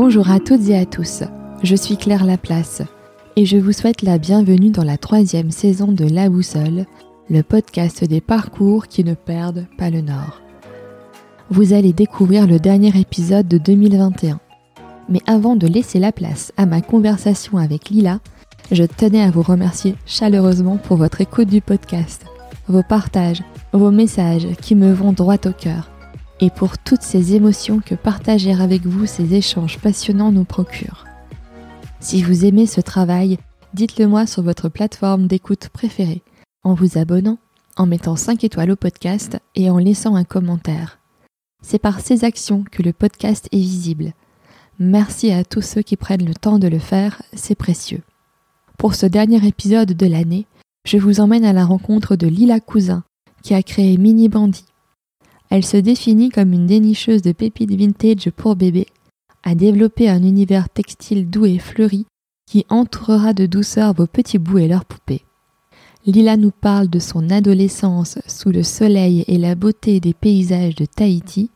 Bonjour à toutes et à tous, je suis Claire Laplace et je vous souhaite la bienvenue dans la troisième saison de La Boussole, le podcast des parcours qui ne perdent pas le nord. Vous allez découvrir le dernier épisode de 2021. Mais avant de laisser la place à ma conversation avec Lila, je tenais à vous remercier chaleureusement pour votre écoute du podcast, vos partages, vos messages qui me vont droit au cœur et pour toutes ces émotions que partager avec vous ces échanges passionnants nous procure. Si vous aimez ce travail, dites-le moi sur votre plateforme d'écoute préférée, en vous abonnant, en mettant 5 étoiles au podcast et en laissant un commentaire. C'est par ces actions que le podcast est visible. Merci à tous ceux qui prennent le temps de le faire, c'est précieux. Pour ce dernier épisode de l'année, je vous emmène à la rencontre de Lila Cousin, qui a créé Mini Bandit, elle se définit comme une dénicheuse de pépites vintage pour bébés, a développé un univers textile doux et fleuri qui entourera de douceur vos petits bouts et leurs poupées. Lila nous parle de son adolescence sous le soleil et la beauté des paysages de Tahiti,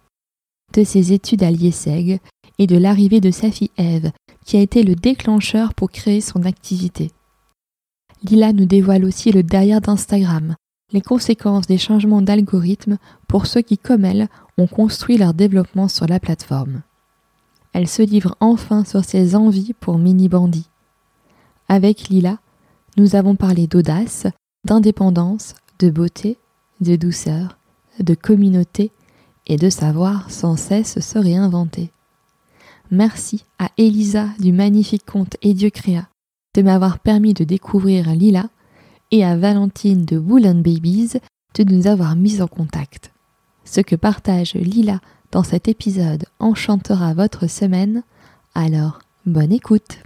de ses études à Lieseg et de l'arrivée de sa fille Eve, qui a été le déclencheur pour créer son activité. Lila nous dévoile aussi le derrière d'Instagram, les conséquences des changements d'algorithme pour ceux qui, comme elle, ont construit leur développement sur la plateforme. Elle se livre enfin sur ses envies pour Mini Bandit. Avec Lila, nous avons parlé d'audace, d'indépendance, de beauté, de douceur, de communauté et de savoir sans cesse se réinventer. Merci à Elisa du magnifique conte Et Dieu créa de m'avoir permis de découvrir Lila et à Valentine de Woolen Babies de nous avoir mis en contact. Ce que partage Lila dans cet épisode enchantera votre semaine, alors bonne écoute.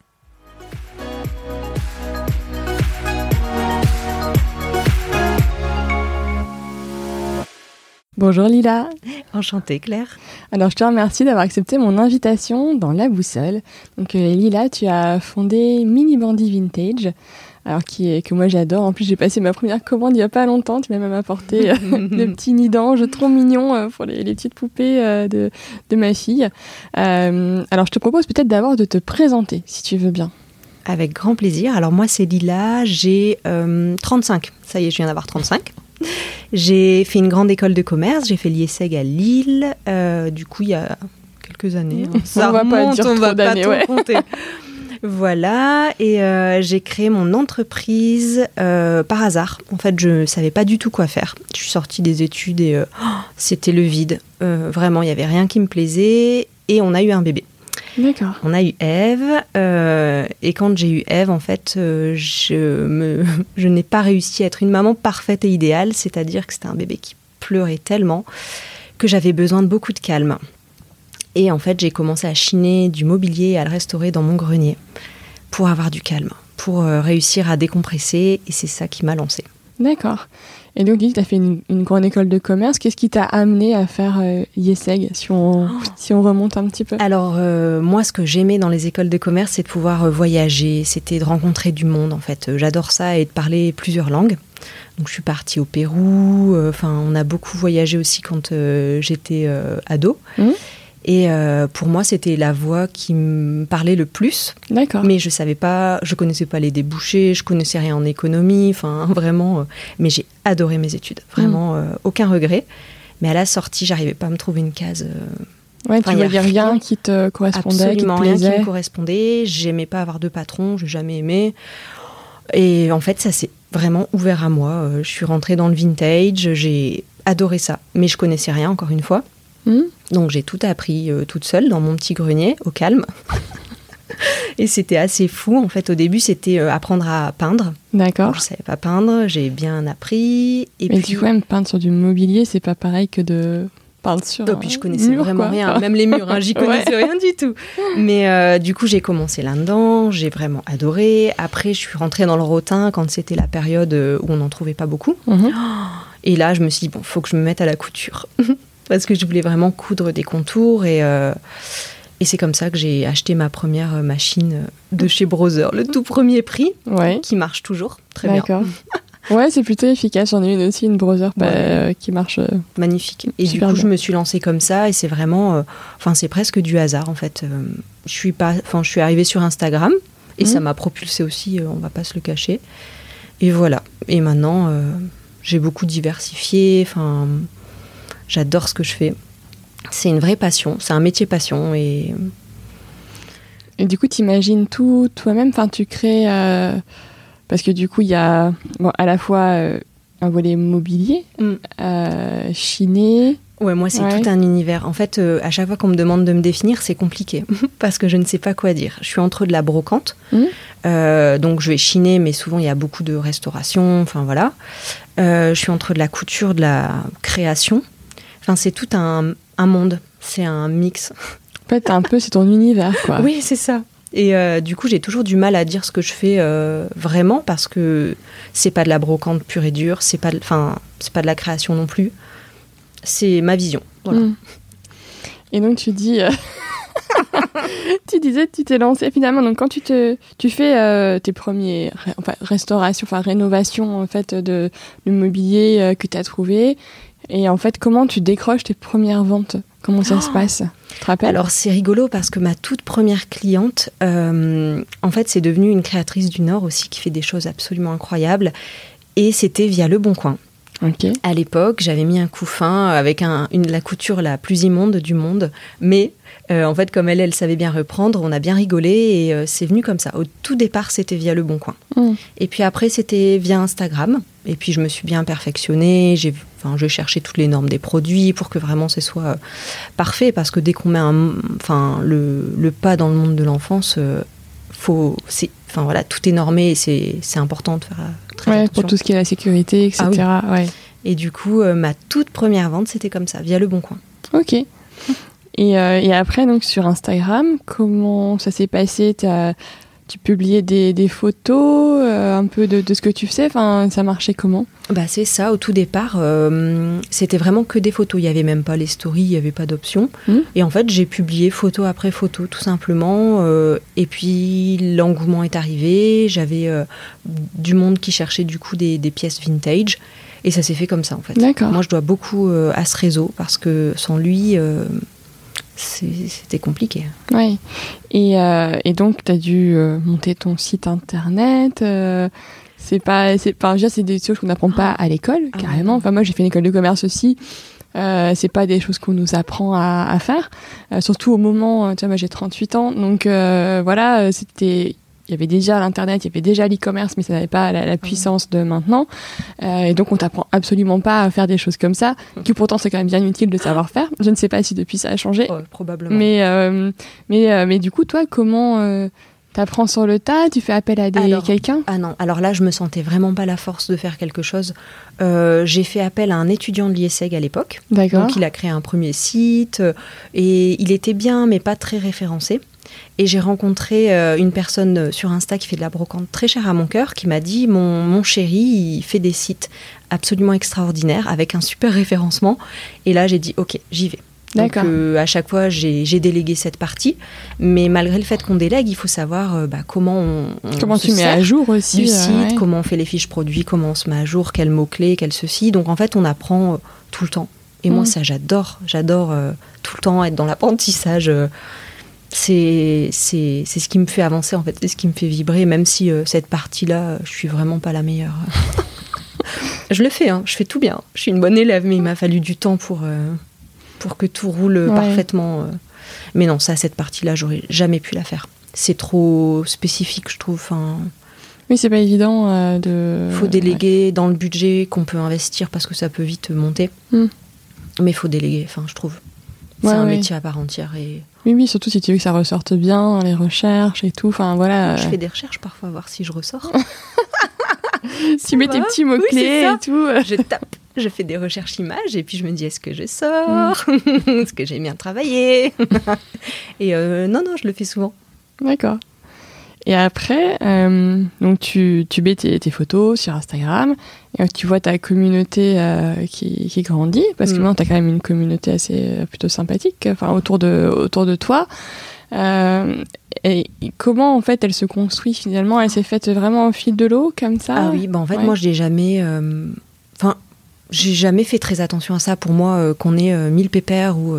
Bonjour Lila. Enchantée Claire. Alors je te remercie d'avoir accepté mon invitation dans La Boussole. Donc euh, Lila, tu as fondé Mini Bandy Vintage alors qui est, que moi j'adore. En plus, j'ai passé ma première commande il n'y a pas longtemps. Tu m'as même apporté euh, des petits nids d'ange trop mignons euh, pour les, petites poupées euh, de, de, ma fille. alors, je te propose peut-être d'abord de te présenter, si tu veux bien. Avec grand plaisir. Alors, moi, c'est Lila, j'ai 35. Ça y est, je viens d'avoir 35. J'ai fait une grande école de commerce, j'ai fait l'IESEG à Lille, du coup, il y a quelques années. Hein. Ça on va pas dire on va pas tout compter. Voilà, et euh, j'ai créé mon entreprise euh, par hasard. En fait, je ne savais pas du tout quoi faire. Je suis sortie des études et euh, c'était le vide. vraiment, il n'y avait rien qui me plaisait. Et on a eu un bébé. D'accord. On a eu Eve, et quand j'ai eu Eve, en fait, je, me, je n'ai pas réussi à être une maman parfaite et idéale, c'est-à-dire que c'était un bébé qui pleurait tellement que j'avais besoin de beaucoup de calme. Et en fait, j'ai commencé à chiner du mobilier et à le restaurer dans mon grenier pour avoir du calme, pour euh, réussir à décompresser. Et c'est ça qui m'a lancée. D'accord. Et donc, tu as fait une, grande école de commerce. Qu'est-ce qui t'a amené à faire euh, IESEG, si on, si on remonte un petit peu? Alors, euh, moi, ce que j'aimais dans les écoles de commerce, c'est de pouvoir voyager, c'était de rencontrer du monde, en fait. J'adore ça et de parler plusieurs langues. Donc, je suis partie au Pérou. Enfin, on a beaucoup voyagé aussi quand j'étais ado. Mmh. Et euh, pour moi, c'était la voix qui me parlait le plus. D'accord. Mais je savais pas, je connaissais pas les débouchés, je connaissais rien en économie, enfin vraiment. Euh, mais j'ai adoré mes études, vraiment mm. euh, aucun regret. Mais à la sortie, j'arrivais pas à me trouver une case. ouais, tu voyais rien qui te correspondait, absolument qui te rien qui me correspondait. J'aimais pas avoir de patron, j'ai jamais aimé. Et en fait, ça s'est vraiment ouvert à moi. Je suis rentrée dans le vintage, j'ai adoré ça, mais je connaissais rien encore une fois. Hmm. Donc j'ai tout appris euh, toute seule dans mon petit grenier, au calme. Et c'était assez fou. En fait, au début, c'était euh, apprendre à peindre. D'accord. Je savais pas peindre, j'ai bien appris. Et Mais puis... du coup, même peindre sur du mobilier, c'est pas pareil que de peindre sur. Et puis je connaissais vraiment rien, même les murs, hein, j'y connaissais rien du tout. Mais euh, du coup, j'ai commencé là-dedans, j'ai vraiment adoré. Après, je suis rentrée dans le rotin quand c'était la période où on n'en trouvait pas beaucoup. Mhm. Et là, je me suis dit, bon, faut que je me mette à la couture. parce que je voulais vraiment coudre des contours et, euh, et c'est comme ça que j'ai acheté ma première machine de chez Brother, le tout premier prix, qui marche toujours très bien. Ouais, c'est plutôt efficace. J'en ai une aussi, une browser bah, euh, qui marche. Euh, Magnifique. Et du coup, je me suis lancée comme ça et c'est vraiment. Enfin, c'est presque du hasard en fait. je suis pas. Enfin, je suis arrivée sur Instagram et ça mhm. m'a propulsée aussi, on va pas se le cacher. Et voilà. Et maintenant, j'ai beaucoup diversifié. Enfin, j'adore ce que je fais. C'est une vraie passion. C'est un métier passion et et du coup, tu imagines tout toi-même, enfin, tu crées. Euh, parce que du coup, il y a bon, à la fois euh, un volet mobilier, mm. euh, chiné. Ouais, moi, c'est tout un univers. En fait, à chaque fois qu'on me demande de me définir, c'est compliqué parce que je ne sais pas quoi dire. Je suis entre de la brocante, mm. donc je vais chiner, mais souvent il y a beaucoup de restauration. Enfin voilà. je suis entre de la couture, de la création. Enfin, c'est tout un, un monde. C'est un mix. En fait, un peu, c'est ton univers, quoi. Oui, c'est ça. Et euh, du coup, j'ai toujours du mal à dire ce que je fais euh, vraiment parce que c'est pas de la brocante pure et dure, c'est pas, enfin, c'est pas de la création non plus. C'est ma vision. Voilà. Hmm. Et donc, tu dis. Euh, tu disais, tu t'es lancé finalement. Donc, quand tu, te, tu fais tes premiers enfin, restaurations, enfin rénovations en fait de l'immobilier que tu as trouvé, et en fait, comment tu décroches tes premières ventes? Comment ça se oh passe? Tu te rappelles? Alors c'est rigolo parce que ma toute première cliente, euh, en fait, c'est devenue une créatrice du Nord aussi qui fait des choses absolument incroyables. Et c'était via Le Bon Coin. À l'époque, j'avais mis un coup fin avec une, la couture la plus immonde du monde, mais euh, en fait, comme elle, elle savait bien reprendre, on a bien rigolé et euh, c'est venu comme ça. Au tout départ, c'était via Le Bon Coin. Mm. Et puis après, c'était via Instagram. Et puis, je me suis bien perfectionnée. J'ai, enfin, je cherchais toutes les normes des produits pour que vraiment ce soit euh, parfait. Parce que dès qu'on met un, enfin, le, pas dans le monde de l'enfance, faut, c'est, enfin voilà, tout est normé et c'est, c'est important de faire très ouais, Pour tout ce qui est la sécurité, etc. Ah ouais. Et du coup, ma toute première vente, c'était comme ça, via Le Bon Coin. Ok. Et, euh, et, après, donc sur Instagram, comment ça s'est passé? Tu publiais des, des photos, euh, un peu de, de, ce que tu faisais enfin, Ça marchait comment bah, C'est ça, au tout départ, euh, c'était vraiment que des photos. Il n'y avait même pas les stories, il n'y avait pas d'options. Mmh. Et en fait, j'ai publié photo après photo, tout simplement. et puis, l'engouement est arrivé. J'avais du monde qui cherchait du coup des, des pièces vintage. Et ça s'est fait comme ça, en fait. Moi, je dois beaucoup à ce réseau parce que sans lui c'était compliqué. Oui. Et, euh, et donc, tu as dû euh, monter ton site internet. Euh, c'est pas, c'est, enfin, déjà, c'est des choses qu'on n'apprend pas à l'école, ah carrément. Enfin, moi, j'ai fait une école de commerce aussi. Euh, c'est pas des choses qu'on nous apprend à, à faire, surtout au moment. Tu vois, moi, j'ai 38 ans, donc voilà, c'était il y avait déjà l'internet, il y avait déjà l'e-commerce, mais ça n'avait pas la, puissance de maintenant. Euh, et donc on t'apprend absolument pas à faire des choses comme ça, qui pourtant c'est quand même bien utile de savoir faire. Je ne sais pas si depuis ça a changé. probablement. Mais euh, mais euh, mais du coup toi comment T'apprends sur le tas, tu fais appel à des quelqu'un? Ah non, alors là je me sentais vraiment pas la force de faire quelque chose. j'ai fait appel à un étudiant de l'IESEG à l'époque. D'accord. Donc il a créé un premier site et il était bien mais pas très référencé. Et j'ai rencontré euh, une personne euh, sur Insta qui fait de la brocante très chère à mon cœur, qui m'a dit mon, mon chéri, il fait des sites absolument extraordinaires avec un super référencement. Et là, j'ai dit ok, j'y vais. Donc euh, à chaque fois, j'ai délégué cette partie, mais malgré le fait qu'on délègue, il faut savoir bah, comment on, comment tu mets à jour aussi du site, comment on fait les fiches produits, comment on se met à jour, quels mots clés, quel ceci. Donc en fait, on apprend tout le temps. Et moi, mm. ça, j'adore, j'adore tout le temps être dans l'apprentissage c'est ce qui me fait avancer en fait, c'est ce qui me fait vibrer, même si euh, cette partie-là, je suis vraiment pas la meilleure. je le fais, hein, je fais tout bien. Je suis une bonne élève, mais il m'a fallu du temps pour, euh, pour que tout roule parfaitement. Euh. Mais non, ça, cette partie-là, j'aurais jamais pu la faire. C'est trop spécifique, je trouve. Enfin, oui, c'est pas évident de. Faut déléguer dans le budget qu'on peut investir parce que ça peut vite monter. Hmm. Mais il faut déléguer, enfin, je trouve. C'est un métier à part entière et oui, oui, surtout si tu veux que ça ressorte bien, les recherches et tout. Enfin, voilà. Je fais des recherches parfois, voir si je ressors. si tu mets tes petits mots-clés et tout. Je tape, je fais des recherches images et puis je me dis est-ce que je sors mm. Est-ce que j'ai bien travaillé Et euh, non, non, je le fais souvent. D'accord. Et après, euh, donc tu, tu mets tes, photos sur Instagram, et tu vois ta communauté euh, qui, qui, grandit, parce que mm. maintenant tu as quand même une communauté assez plutôt sympathique enfin, autour, de, autour de toi. et comment en fait elle se construit finalement? Elle s'est faite vraiment au fil de l'eau comme ça? Ah oui, bah en fait moi je n'ai jamais, enfin j'ai jamais fait très attention à ça. Pour moi, qu'on ait 1000 pépères ou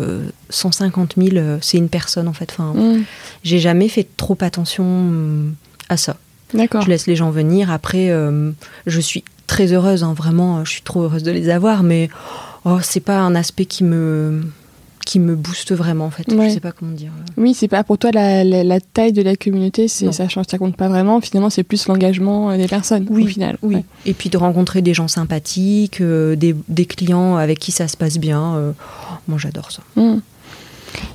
150 000, c'est une personne en fait. Enfin, mm. j'ai jamais fait trop attention à ça. D'accord. Je laisse les gens venir. Après, je suis très heureuse, hein, vraiment, je suis trop heureuse de les avoir, mais oh, c'est pas un aspect qui me qui me booste vraiment en fait. Je sais pas comment dire. Oui, c'est pas pour toi la, la, taille de la communauté, c'est ça change, ça compte pas vraiment. Finalement, c'est plus l'engagement euh, des personnes oui, au final. Oui. Et puis de rencontrer des gens sympathiques, euh, des, des, clients avec qui ça se passe bien. Euh, moi, j'adore ça. Hmm.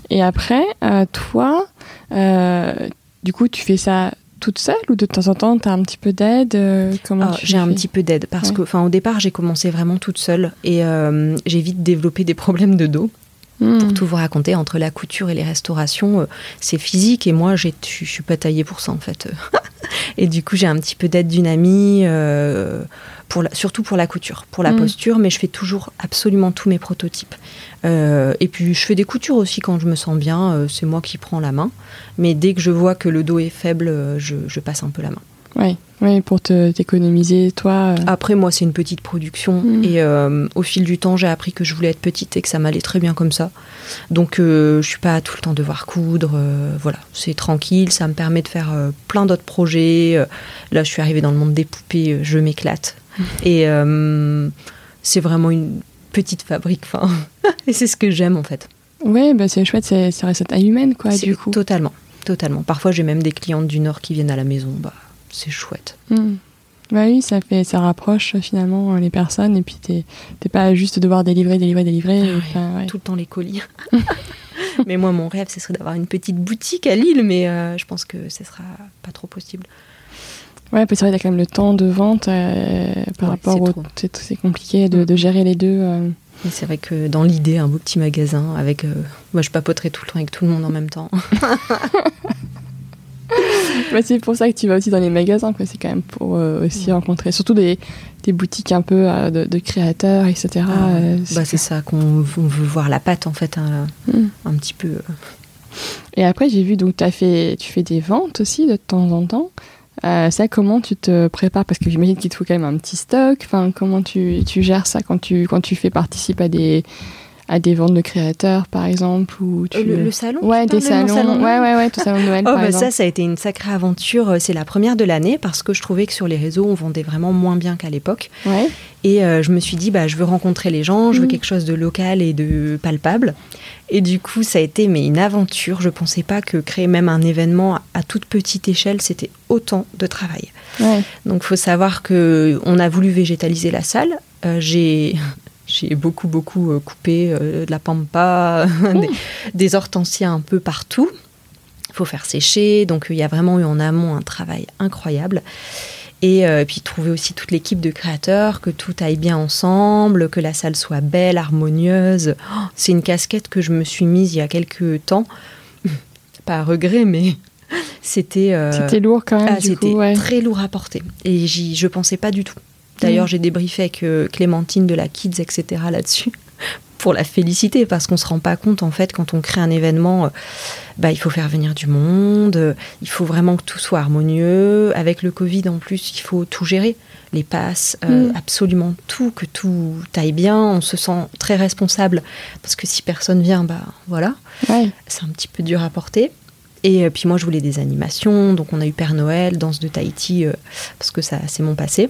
Et après, toi, du coup, tu fais ça toute seule ou de temps en temps tu as un petit peu d'aide euh, Comment ah, J'ai un petit peu d'aide parce que, enfin, au départ, j'ai commencé vraiment toute seule et euh, j'ai vite développé des problèmes de dos. Hmm. Pour tout vous raconter, entre la couture et les restaurations, euh, c'est physique et moi, je suis pas taillée pour ça en fait. et du coup, j'ai un petit peu d'aide d'une amie, pour surtout pour la couture, pour la hmm. posture, mais je fais toujours absolument tous mes prototypes. Euh, et puis je fais des coutures aussi quand je me sens bien, euh, c'est moi qui prends la main. Mais dès que je vois que le dos est faible, euh, je, passe un peu la main. Oui, oui pour t'économiser, toi. Après, moi, c'est une petite production. Mm. Et au fil du temps, j'ai appris que je voulais être petite et que ça m'allait très bien comme ça. Donc, je suis pas tout le temps devoir coudre. voilà, c'est tranquille. Ça me permet de faire plein d'autres projets. là, je suis arrivée dans le monde des poupées. je m'éclate. Mm. Et c'est vraiment une petite fabrique. Enfin, et c'est ce que j'aime en fait. Oui, bah c'est chouette, c'est, ça reste à humaine quoi, du coup. Totalement, totalement. Parfois, j'ai même des clientes du Nord qui viennent à la maison. Bah, c'est chouette. Hmm. Bah oui, ça fait, ça rapproche finalement les personnes et puis t'es, pas juste devoir délivrer, délivrer, délivrer. Ah Tout le temps les colis. mais moi, mon rêve, ce serait d'avoir une petite boutique à Lille, mais euh, je pense que ce sera pas trop possible. Ouais, c'est vrai, a quand même le temps de vente euh, par rapport au. C'est compliqué de, de, gérer les deux. Euh. C'est vrai que dans l'idée, un beau petit magasin avec. Euh, moi, je papoterai tout le temps avec tout le monde en même temps. bah, c'est pour ça que tu vas aussi dans les magasins, c'est quand même pour aussi rencontrer, surtout des, des, boutiques un peu de, créateurs, etc. Ah, bah, c'est ça qu'on veut voir la pâte en fait, un, hmm. un petit peu. Et après, j'ai vu donc as fait, tu fais des ventes aussi de temps en temps. Euh, ça, comment tu te prépares? Parce que j'imagine qu'il te faut quand même un petit stock. Enfin, comment tu, tu, gères ça quand tu, quand tu fais participer à des, à des ventes de créateurs, par exemple ou tu... le, salon Ouais, des salons. ouais, ouais, ouais, tout salon de Noël. oh, bah ça, ça a été une sacrée aventure. Euh, c'est la première de l'année parce que je trouvais que sur les réseaux, on vendait vraiment moins bien qu'à l'époque. Ouais. Et euh, je me suis dit, bah, je veux rencontrer les gens, je veux mm. quelque chose de local et de palpable. Et du coup, ça a été mais une aventure. Je pensais pas que créer même un événement à toute petite échelle, c'était autant de travail. Ouais. Donc, faut savoir que on a voulu végétaliser la salle. Euh, j'ai j'ai beaucoup, beaucoup euh, coupé euh, de la pampa, des, hortensias un peu partout. Il faut faire sécher. Donc, il y a vraiment eu en amont un travail incroyable. Et euh, puis trouver aussi toute l'équipe de créateurs, que tout aille bien ensemble, que la salle soit belle, harmonieuse. Oh, c'est une casquette que je me suis mise il y a quelques temps. Pas à regret, mais c'était. c'était lourd quand même. Ah, c'était très lourd à porter. Et je pensais pas du tout. D'ailleurs, mm. j'ai débriefé avec euh, Clémentine de la Kids, etc. là-dessus, pour la féliciter, parce qu'on ne se rend pas compte, en fait, quand on crée un événement, euh, bah, il faut faire venir du monde, euh, il faut vraiment que tout soit harmonieux. Avec le Covid, en plus, il faut tout gérer. Les passes, mm. absolument tout, que tout aille bien. On se sent très responsable, parce que si personne vient, bah voilà. C'est un petit peu dur à porter. Et puis moi, je voulais des animations. Donc on a eu Père Noël, Danse de Tahiti, parce que ça, c'est mon passé.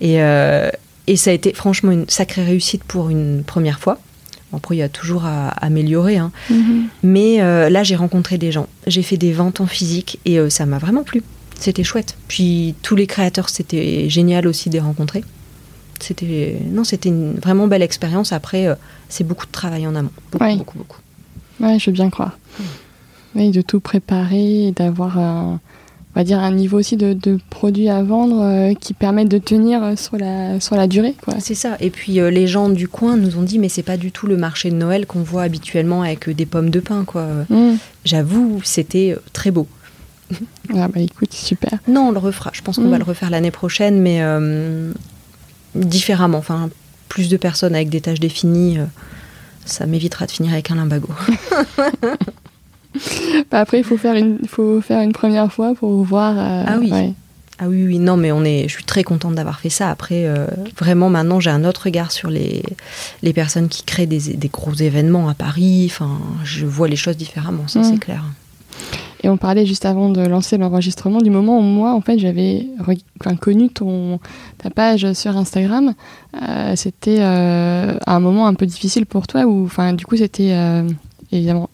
Et, euh, et, ça a été franchement une sacrée réussite pour une première fois. Après, il y a toujours à améliorer. Hein. Mhm. Mais euh, là, j'ai rencontré des gens. J'ai fait des ventes en physique et euh, ça m'a vraiment plu. C'était chouette. Puis tous les créateurs, c'était génial aussi de les rencontrer. C'était non, c'était une vraiment belle expérience. Après, c'est beaucoup de travail en amont. Beaucoup, beaucoup, beaucoup. Ouais, je veux bien croire. Oui, de tout préparer et d'avoir un on va dire un niveau aussi de, produits à vendre euh, qui permettent de tenir euh, sur la, sur la durée. C'est ça. Et puis euh, les gens du coin nous ont dit mais c'est pas du tout le marché de Noël qu'on voit habituellement avec des pommes de pain. quoi. Mm. J'avoue, c'était très beau. Ah bah écoute, super. Non, on le refera. Je pense qu'on va mm. le refaire l'année prochaine, mais différemment. Enfin, plus de personnes avec des tâches définies, ça m'évitera de finir avec un limbago. Bah, après, il faut faire une, faut faire une première fois pour voir. euh, Ah oui. ouais. Ah oui, oui, non, mais on est, je suis très contente d'avoir fait ça. Après, euh, vraiment, maintenant, j'ai un autre regard sur les, les personnes qui créent des, des gros événements à Paris. Enfin, je vois les choses différemment, ça, Mm. c'est clair. Et on parlait juste avant de lancer l'enregistrement du moment où moi, en fait, j'avais enfin, connu ton, ta page sur Instagram. Euh, c'était euh, un moment un peu difficile pour toi où, enfin, du coup, c'était évidemment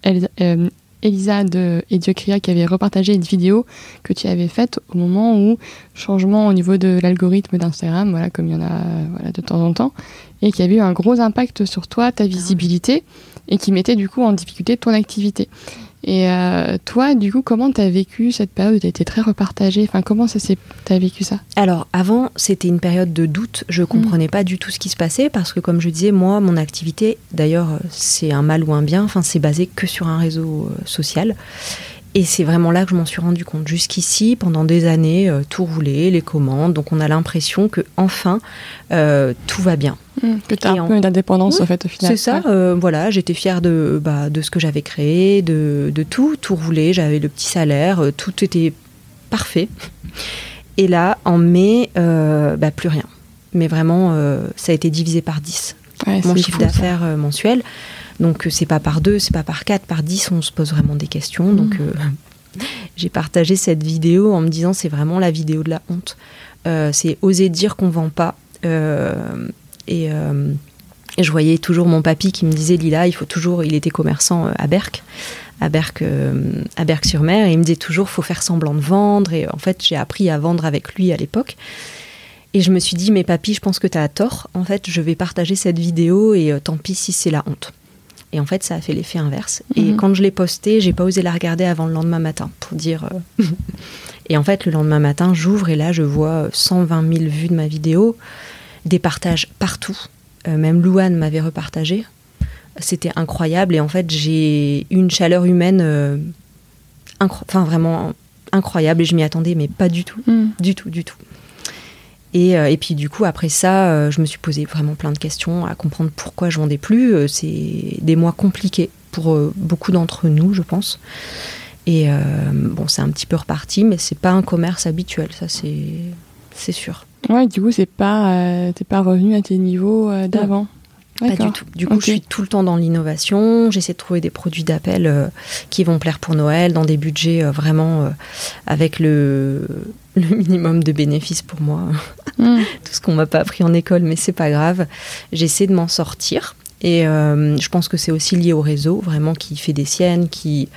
Elisa, de Ediocria qui avait repartagé une vidéo que tu avais faite au moment où changement au niveau de l'algorithme d'Instagram, voilà, comme il y en a voilà, de temps en temps, et qui avait eu un gros impact sur toi, ta visibilité, et qui mettait du coup en difficulté ton activité. Et euh, toi, du coup, comment t'as vécu cette période t'as été très repartagée? Enfin, comment ça s'est t'as vécu ça? Alors, avant, c'était une période de doute. Je comprenais pas du tout ce qui se passait parce que, comme je disais, moi, mon activité, d'ailleurs, c'est un mal ou un bien, enfin, c'est basé que sur un réseau euh, social. Et c'est vraiment là que je m'en suis rendu compte. Jusqu'ici, pendant des années, euh, tout roulait, les commandes. Donc, on a l'impression que enfin, euh, tout va bien. Que t'as Et un en- peu d'indépendance Oui, en fait au final. C'est ça, Ouais. euh, voilà, j'étais fière de, bah, de ce que j'avais créé, de, de tout, tout roulait, j'avais le petit salaire, tout était parfait. Et là, en mai, bah, plus rien. Mais vraiment, ça a été divisé par 10, Ouais, mon chiffre d'affaires mensuel. Donc, euh, c'est pas par 2, c'est pas par 4, par 10, on se pose vraiment des questions. Mm. Donc, euh, j'ai partagé cette vidéo en me disant c'est vraiment la vidéo de la honte. Euh, c'est oser dire qu'on vend pas. Et, et je voyais toujours mon papy qui me disait Lila, il faut toujours. Il était commerçant à Berck, à Berck, à Berck-sur-Mer, et il me disait toujours faut faire semblant de vendre. Et en fait, j'ai appris à vendre avec lui à l'époque. Et je me suis dit mais papy, je pense que tu as tort. En fait, je vais partager cette vidéo et tant pis si c'est la honte. Et en fait, ça a fait l'effet inverse. Et Mhm. quand je l'ai postée, j'ai pas osé la regarder avant le lendemain matin pour dire. euh, et en fait, le lendemain matin, j'ouvre et là, je vois 120 000 vues de ma vidéo, des partages partout. Euh, même Louane m'avait repartagé. C'était incroyable. Et en fait, j'ai eu une chaleur humaine, euh, incro- enfin vraiment incroyable. Et je m'y attendais, mais pas du tout, Mm. du tout, du tout. Et, euh, et puis du coup, après ça, euh, je me suis posé vraiment plein de questions à comprendre pourquoi je vendais plus. Euh, c'est des mois compliqués pour beaucoup d'entre nous, je pense. Et euh, bon, c'est un petit peu reparti, mais c'est pas un commerce habituel, ça c'est c'est sûr. Ouais, du coup, c'est pas, euh, t'es pas revenu à tes niveaux euh, d'avant. Pas du tout. Du coup, je suis tout le temps dans l'innovation. J'essaie de trouver des produits d'appel euh, qui vont plaire pour Noël, dans des budgets euh, vraiment euh, avec le, le minimum de bénéfices pour moi. Mm. tout ce qu'on m'a pas appris en école, mais c'est pas grave. J'essaie de m'en sortir. Et euh, je pense que c'est aussi lié au réseau, vraiment, qui fait des siennes, qui,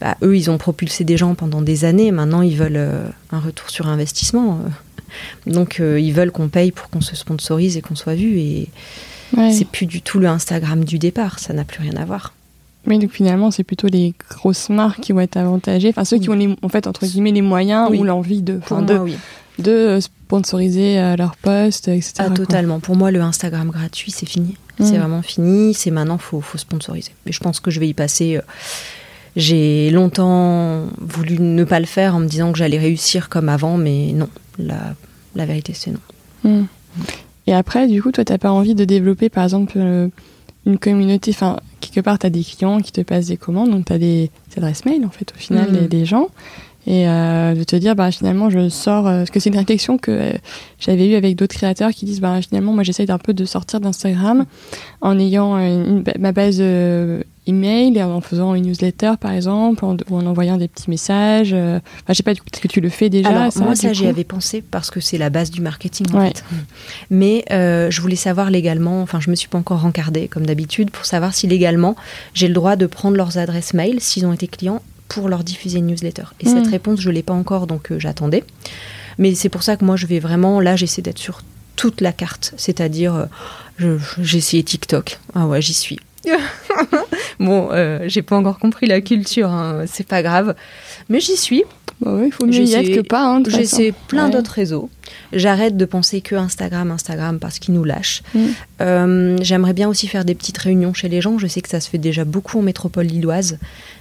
bah, eux, ils ont propulsé des gens pendant des années. Maintenant, ils veulent euh, un retour sur investissement. Donc, euh, ils veulent qu'on paye pour qu'on se sponsorise et qu'on soit vu. Et Ouais. c'est plus du tout le Instagram du départ. Ça n'a plus rien à voir. Oui, donc finalement, c'est plutôt les grosses marques qui vont être avantagées. Enfin, ceux qui ont, les, en fait, entre guillemets, les moyens Oui. ou l'envie de, Pour de, moi, oui. de euh, sponsoriser euh, leurs posts, etc. Ah, quoi. totalement. Pour moi, le Instagram gratuit, c'est fini. Mm. C'est vraiment fini. C'est maintenant, faut, faut sponsoriser. Mais je pense que je vais y passer. euh, J'ai longtemps voulu ne pas le faire en me disant que j'allais réussir comme avant, mais non. La, la vérité, c'est non. Mm. Et après, du coup, toi, t'as pas envie de développer, par exemple, euh, une communauté, enfin, quelque part, t'as des clients qui te passent des commandes, donc t'as des adresses mail, en fait, au final, Mhm. des, des gens. Et euh, de te dire, bah, finalement, je sors. euh, parce que c'est une réflexion que euh, j'avais eue avec d'autres créateurs qui disent, bah, finalement, moi, j'essaye d'un peu de sortir d'Instagram en ayant une ma base email en faisant une newsletter, par exemple, en, ou en envoyant des petits messages. euh. Enfin, je sais pas, du coup, est-ce que tu le fais déjà Alors, moi, ça, j'y avais pensé parce que c'est la base du marketing, en Ouais. fait. Mais euh, je voulais savoir légalement, enfin, je me suis pas encore rencardée, comme d'habitude, pour savoir si légalement, j'ai le droit de prendre leurs adresses mail, s'ils ont été clients, pour leur diffuser une newsletter. Et cette réponse, je l'ai pas encore, donc euh, j'attendais. Mais c'est pour ça que moi, je vais vraiment, là, j'essaie d'être sur toute la carte. C'est-à-dire, euh, j'ai essayé TikTok. Ah ouais, j'y suis. bon, euh, j'ai pas encore compris la culture, hein, c'est pas grave. Mais j'y suis. Bah ouais, il faut mieux y être que pas. Hein. J'essaie plein Ouais. d'autres réseaux. J'arrête de penser que Instagram, Instagram, parce qu'ils nous lâchent. Mm. Euh, J'aimerais bien aussi faire des petites réunions chez les gens. Je sais que ça se fait déjà beaucoup en métropole lilloise.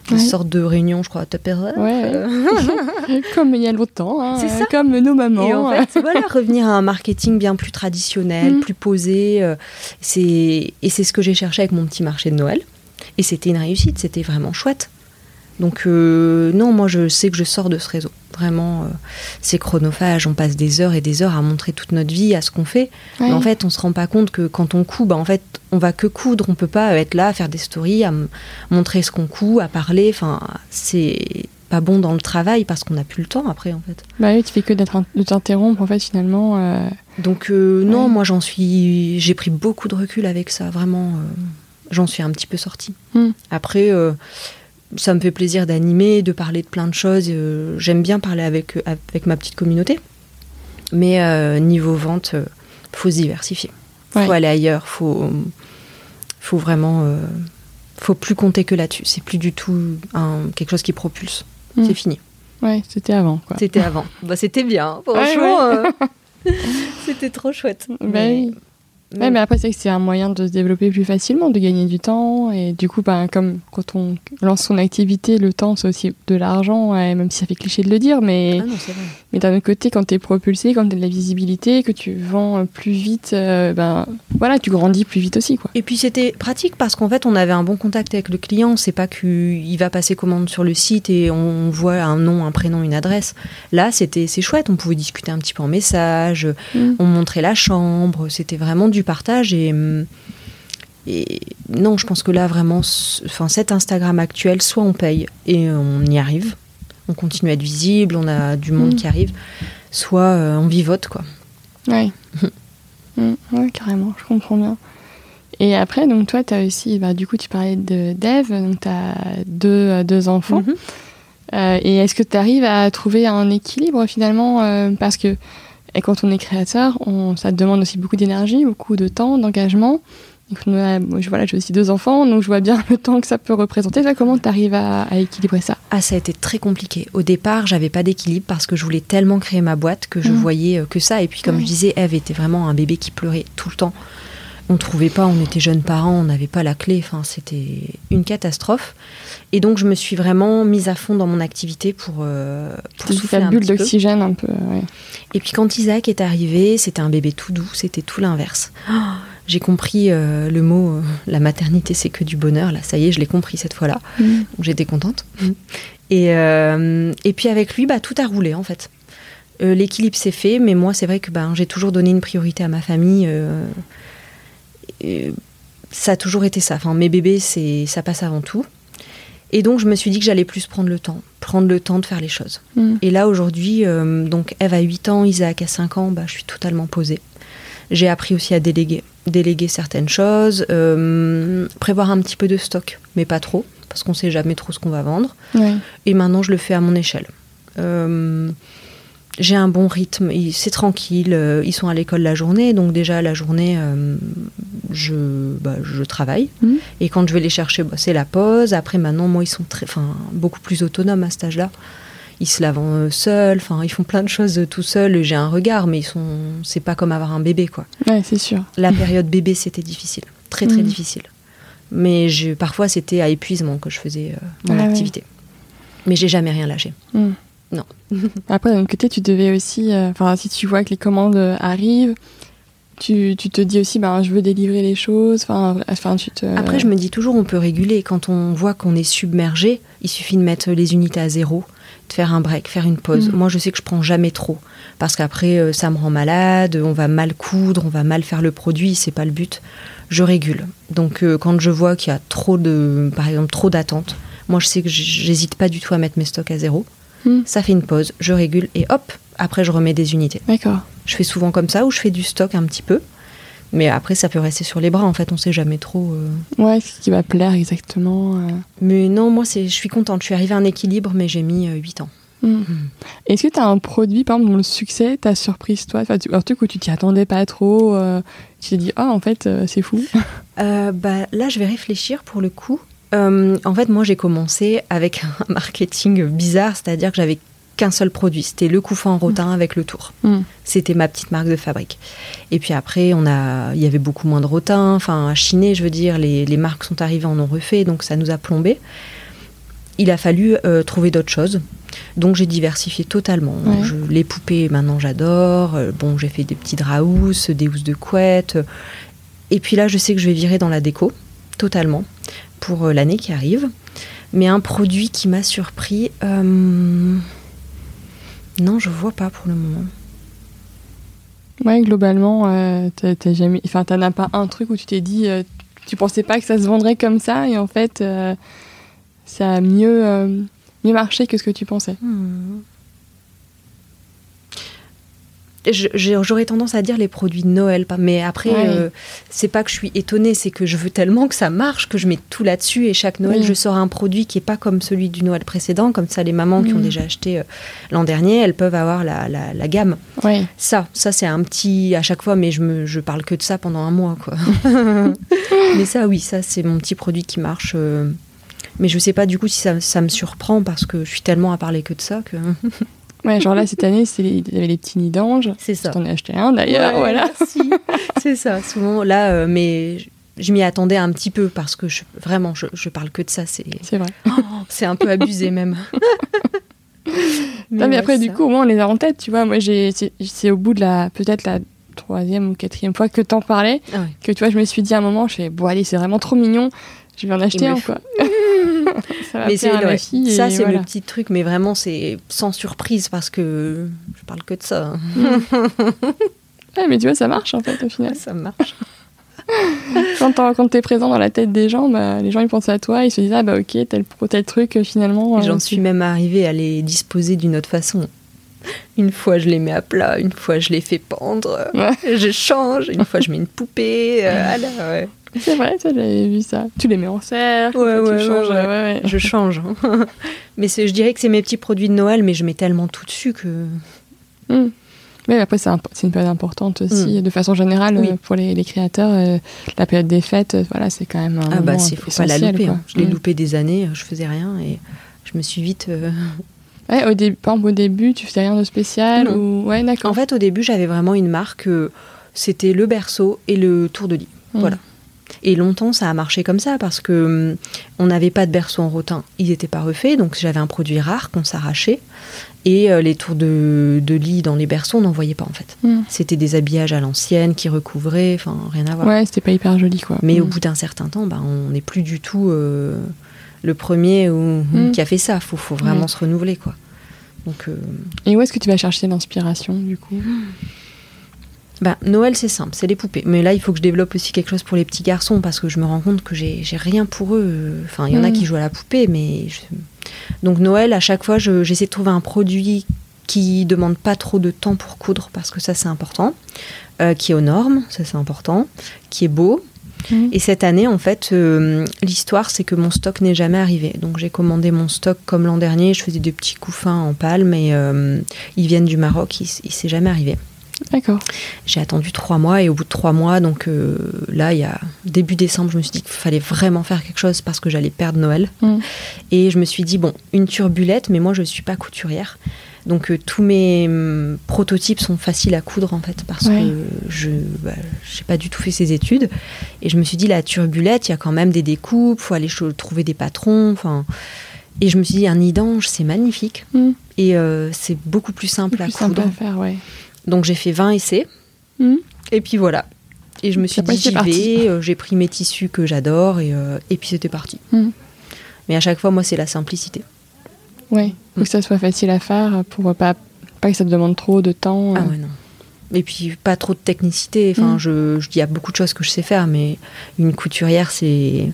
Une Ouais. sorte de réunion, je crois, à Tupperware. Ouais, comme il y a longtemps, hein, C'est ça. comme nos mamans. Et en fait, voilà, revenir à un marketing bien plus traditionnel, Mm. plus posé. euh, et c'est ce que j'ai cherché avec mon petit marché de Noël. Et c'était une réussite, c'était vraiment chouette. Donc euh, non, moi je sais que je sors de ce réseau. Vraiment, euh, c'est chronophage. On passe des heures et des heures à montrer toute notre vie, à ce qu'on fait. Mais en fait, on se rend pas compte que quand on coud, bah, en fait, on va que coudre. On peut pas être là, à faire des stories, à montrer ce qu'on coud, à parler. Enfin, c'est pas bon dans le travail parce qu'on n'a plus le temps après, en fait. Bah oui, tu fais que d'être de t'interrompre en fait finalement. euh, Donc non, moi j'en suis, j'ai pris beaucoup de recul avec ça. Vraiment, j'en suis un petit peu sortie. Hmm. Après, ça me fait plaisir d'animer, de parler de plein de choses. euh, J'aime bien parler avec avec ma petite communauté. Mais euh, niveau vente, euh, faut se diversifier. Faut Ouais. aller ailleurs. Faut, faut vraiment, euh, faut plus compter que là-dessus. C'est plus du tout un, quelque chose qui propulse. Hmm. C'est fini. Ouais, c'était avant. C'était avant. bah, c'était bien. Ouais, Franchement, euh, c'était trop chouette. Bah Mais- oui. Ouais, mais après, c'est que c'est un moyen de se développer plus facilement, de gagner du temps. Et du coup, ben, comme quand on lance son activité, le temps, c'est aussi de l'argent, ouais, même si ça fait cliché de le dire. Mais, Ah non, mais d'un autre côté, quand tu es propulsé, quand tu as de la visibilité, que tu vends euh, plus vite, euh, ben, voilà, tu grandis plus vite aussi. Quoi. Et puis c'était pratique parce qu'en fait on avait un bon contact avec le client. C'est pas qu'il va passer commande sur le site et on voit un nom, un prénom, une adresse. Là c'était c'est chouette. On pouvait discuter un petit peu en message. Mm. On montrait la chambre. C'était vraiment du partage et hum, et non, je pense que là vraiment, enfin cet Instagram actuel, soit on paye et on y arrive, on continue à être visible, on a du monde Mm. qui arrive, soit euh, on vivote quoi. Ouais. Mm, ouais, carrément, je comprends bien. Et après, donc toi, tu as aussi, bah, du coup, tu parlais de Dev, donc tu as deux, euh, deux enfants. Mhm. Euh, et est-ce que tu arrives à trouver un équilibre finalement euh, Parce que et quand on est créateur, on, ça demande aussi beaucoup d'énergie, beaucoup de temps, d'engagement. A- moi, je- voilà, j'ai aussi deux enfants, donc je vois bien le temps que ça peut représenter. Comment tu arrives à, à équilibrer ça? Ah, ça a été très compliqué. Au départ, j'avais pas d'équilibre parce que je voulais tellement créer ma boîte que je Mhm. voyais euh, que ça. Et puis, comme je disais, Eve était vraiment un bébé qui pleurait tout le temps. On trouvait pas, on était jeunes parents, on n'avait pas la clé. Enfin, c'était une catastrophe. Et donc, je me suis vraiment mise à fond dans mon activité pour, euh, pour souffler un bulle d'oxygène un peu. ouais. Et puis quand Isaac est arrivé, c'était un bébé tout doux, c'était tout l'inverse. Oh, j'ai compris euh, le mot euh, la maternité c'est que du bonheur. Là, ça y est, je l'ai compris cette fois-là. Mm. Donc j'étais contente. Et, euh, et puis avec lui, bah, tout a roulé en fait. Euh, L'équilibre s'est fait, mais moi c'est vrai que ben, j'ai toujours donné une priorité à ma famille. euh, et ça a toujours été ça. Enfin, mes bébés, c'est ça passe avant tout. Et donc je me suis dit que j'allais plus prendre le temps, prendre le temps de faire les choses. Mm. Et là, aujourd'hui, euh, donc Eve a 8 ans, Isaac a 5 ans, bah, je suis totalement posée. J'ai appris aussi à déléguer, déléguer certaines choses, euh, prévoir un petit peu de stock, mais pas trop, parce qu'on sait jamais trop ce qu'on va vendre. Ouais. Et maintenant, je le fais à mon échelle. Euh, j'ai un bon rythme, c'est tranquille, euh, ils sont à l'école la journée, donc déjà la journée, euh, je, bah, je travaille. Mhm. Et quand je vais les chercher, bah, c'est la pause. Après, maintenant, moi, ils sont très, beaucoup plus autonomes à cet âge-là. Ils se lavent euh, seuls, ils font plein de choses tout seuls. J'ai un regard, mais ils sont, c'est pas comme avoir un bébé, quoi. Ouais, c'est sûr. La période bébé, c'était difficile, très très Mhm. difficile. Mais je, parfois, c'était à épuisement que je faisais mon Ah ouais. activité. Mais j'ai jamais rien lâché. Mm. Non. Après, d'un autre côté, tu devais aussi, euh, enfin, si tu vois que les commandes euh, arrivent, tu, tu te dis aussi, ben, je veux délivrer les choses. Enfin, tu te. Après, je me dis toujours, on peut réguler. Quand on voit qu'on est submergé, il suffit de mettre les unités à zéro, de faire un break, faire une pause. Mm. Moi, je sais que je prends jamais trop. Parce qu'après, euh, ça me rend malade, on va mal coudre, on va mal faire le produit, c'est pas le but. Je régule. Donc, euh, quand je vois qu'il y a trop de, par exemple, trop d'attentes, moi, je sais que j'hésite pas du tout à mettre mes stocks à zéro. Mm. Ça fait une pause, je régule et hop, après, je remets des unités. D'accord. Je fais souvent comme ça, ou je fais du stock un petit peu. Mais après, ça peut rester sur les bras, en fait, on sait jamais trop. euh, Ouais, ce qui va plaire exactement. euh. mais non, moi, c'est, je suis contente. Je suis arrivée à un équilibre, mais j'ai mis 8 ans. Mm. Est-ce que tu as un produit, par exemple, dont le succès t'a surprise, toi? Enfin, Un truc où tu t'y attendais pas trop euh, Tu t'es dit, ah, en fait, euh, c'est fou. Euh, bah, là, je vais réfléchir pour le coup. Euh, en fait, moi, j'ai commencé avec un marketing bizarre, c'est-à-dire que j'avais qu'un seul produit. C'était le couffin en rotin avec le tour. Mm. C'était ma petite marque de fabrique. Et puis après, on a, il y avait beaucoup moins de rotin, enfin, à chiner, je veux dire, les, les marques sont arrivées, en ont refait, donc ça nous a plombé. Il a fallu euh, trouver d'autres choses. Donc j'ai diversifié totalement. Je- les poupées, maintenant j'adore. Euh, bon, j'ai fait des petits draps housses, des housses de couette. Et puis là, je sais que je vais virer dans la déco, totalement, pour euh, l'année qui arrive. Mais un produit qui m'a surpris, euh, non, je vois pas pour le moment. Ouais, globalement, euh, t'as jamais, enfin, t'en as pas un truc où tu t'es dit, euh, tu pensais pas que ça se vendrait comme ça, et en fait, ça a mieux, mieux marché que ce que tu pensais. Hmm. J'aurais tendance à dire les produits de Noël, mais après, Ouais. euh, c'est pas que je suis étonnée, c'est que je veux tellement que ça marche que je mets tout là-dessus et chaque Noël, Oui. je sors un produit qui est pas comme celui du Noël précédent, comme ça, les mamans qui ont Mm. déjà acheté euh, l'an dernier, elles peuvent avoir la, la- la gamme. Ouais. Ça, ça c'est un petit à chaque fois, mais je me, je parle que de ça pendant un mois, quoi. mais ça, oui, ça c'est mon petit produit qui marche. euh, mais je sais pas du coup si ça, ça me surprend parce que je suis tellement à parler que de ça que. Ouais, genre là, cette année, c'est les- il y avait les petits nids d'anges. C'est ça. T'en as acheté un d'ailleurs, Ouais, voilà. merci. c'est ça. Souvent là, euh, mais je, m'y attendais un petit peu parce que je, vraiment, je, je parle que de ça. C'est, vrai. c'est un peu abusé même. Non, mais ouais, après, du ça. coup, au moins, on les a en tête, tu vois. Moi, c'est, au bout de la, peut-être la troisième ou quatrième fois que t'en parlais, Ah ouais. que tu vois, je me suis dit à un moment, je fais, bon, allez, c'est vraiment trop mignon, je vais en acheter un, quoi. ça Mais c'est ouais, ça, c'est voilà. le petit truc, mais vraiment, c'est sans surprise parce que je parle que de ça. Ouais, mais tu vois, ça marche, en fait, au final. ça marche. quand, quand t'es présent dans la tête des gens, bah, les gens, ils pensent à toi, ils se disent, ah, bah, ok, tel, pro- tel truc, euh, finalement. Euh, J'en suis même arrivée à les disposer d'une autre façon. Une fois, je les mets à plat, une fois, je les fais pendre, Ouais. je change, une fois, je mets une poupée. euh, ah là, ouais. C'est vrai, ça, j'avais vu ça. Tu les mets en cercle, Ouais, tu ouais, ouais, changes, ouais. Je change. hein. mais je dirais que c'est mes petits produits de Noël, mais je mets tellement tout dessus que. Mm. Mais après, c'est imp- une période importante aussi, de façon générale. Oui. euh, pour les, les créateurs. euh, la période des fêtes, euh, voilà, c'est quand même un Ah bah, c'est faut pas la louper. hein. Je l'ai Mm. loupé des années, je faisais rien et je me suis vite. Ouais, au, dé- par exemple, au début, tu faisais rien de spécial ou... Ouais, d'accord. En fait, au début, j'avais vraiment une marque. C'était le berceau et le tour de lit. Mm. Voilà. Et longtemps, ça a marché comme ça parce que hum, on n'avait pas de berceau en rotin. Ils n'étaient pas refaits, donc j'avais un produit rare qu'on s'arrachait. Et euh, les tours de, de lit dans les berceaux, on n'en voyait pas en fait. Mm. C'était des habillages à l'ancienne qui recouvraient, enfin rien à voir. Ouais, c'était pas hyper joli, quoi. Mais au Mm. bout d'un certain temps, bah, on n'est plus du tout euh, le premier ou- Mm. qui a fait ça. Faut, faut vraiment se renouveler, quoi. Donc, euh, Et où est-ce que tu vas chercher l'inspiration, du coup? Bah, Noël, c'est simple, c'est les poupées. Mais là, il faut que je développe aussi quelque chose pour les petits garçons parce que je me rends compte que j'ai rien pour eux. Enfin, il y en a Mm. qui jouent à la poupée, mais je- donc Noël, à chaque fois, je- j'essaie de trouver un produit qui demande pas trop de temps pour coudre parce que ça, c'est important, euh, qui est aux normes, ça c'est important, qui est beau. Mm. Et cette année, en fait, euh, l'histoire, c'est que mon stock n'est jamais arrivé. Donc j'ai commandé mon stock comme l'an dernier. Je faisais des petits couffins en palme et euh, ils viennent du Maroc. Il, il s'est jamais arrivé. D'accord. J'ai attendu trois mois et au bout de trois mois, donc euh, là, il y a début décembre, je me suis dit qu'il fallait vraiment faire quelque chose parce que j'allais perdre Noël. Mm. Et je me suis dit, bon, une turbulette, mais moi, je ne suis pas couturière. Donc euh, tous mes hum, prototypes sont faciles à coudre en fait parce Ouais. que je n'ai pas du tout fait ces études. Et je me suis dit, la turbulette, il y a quand même des découpes, faut aller trouver des patrons. Enfin, et je me suis dit, un nid d'ange, c'est magnifique. Mm. Et euh, c'est beaucoup plus simple Plus à simple coudre. à faire, ouais. Donc j'ai fait 20 essais. Mm. Et puis voilà. Et je me suis dit, j'y vais, euh, j'ai pris mes tissus que j'adore et, euh, et puis c'était parti. Mm. Mais à chaque fois, moi, c'est la simplicité. Ouais, faut Mm. que ça soit facile à faire pour pas, pas que ça te demande trop de temps. Ah euh. ouais, non. Et puis, pas trop de technicité. Enfin, je, je- il y a beaucoup de choses que je sais faire, mais une couturière, c'est.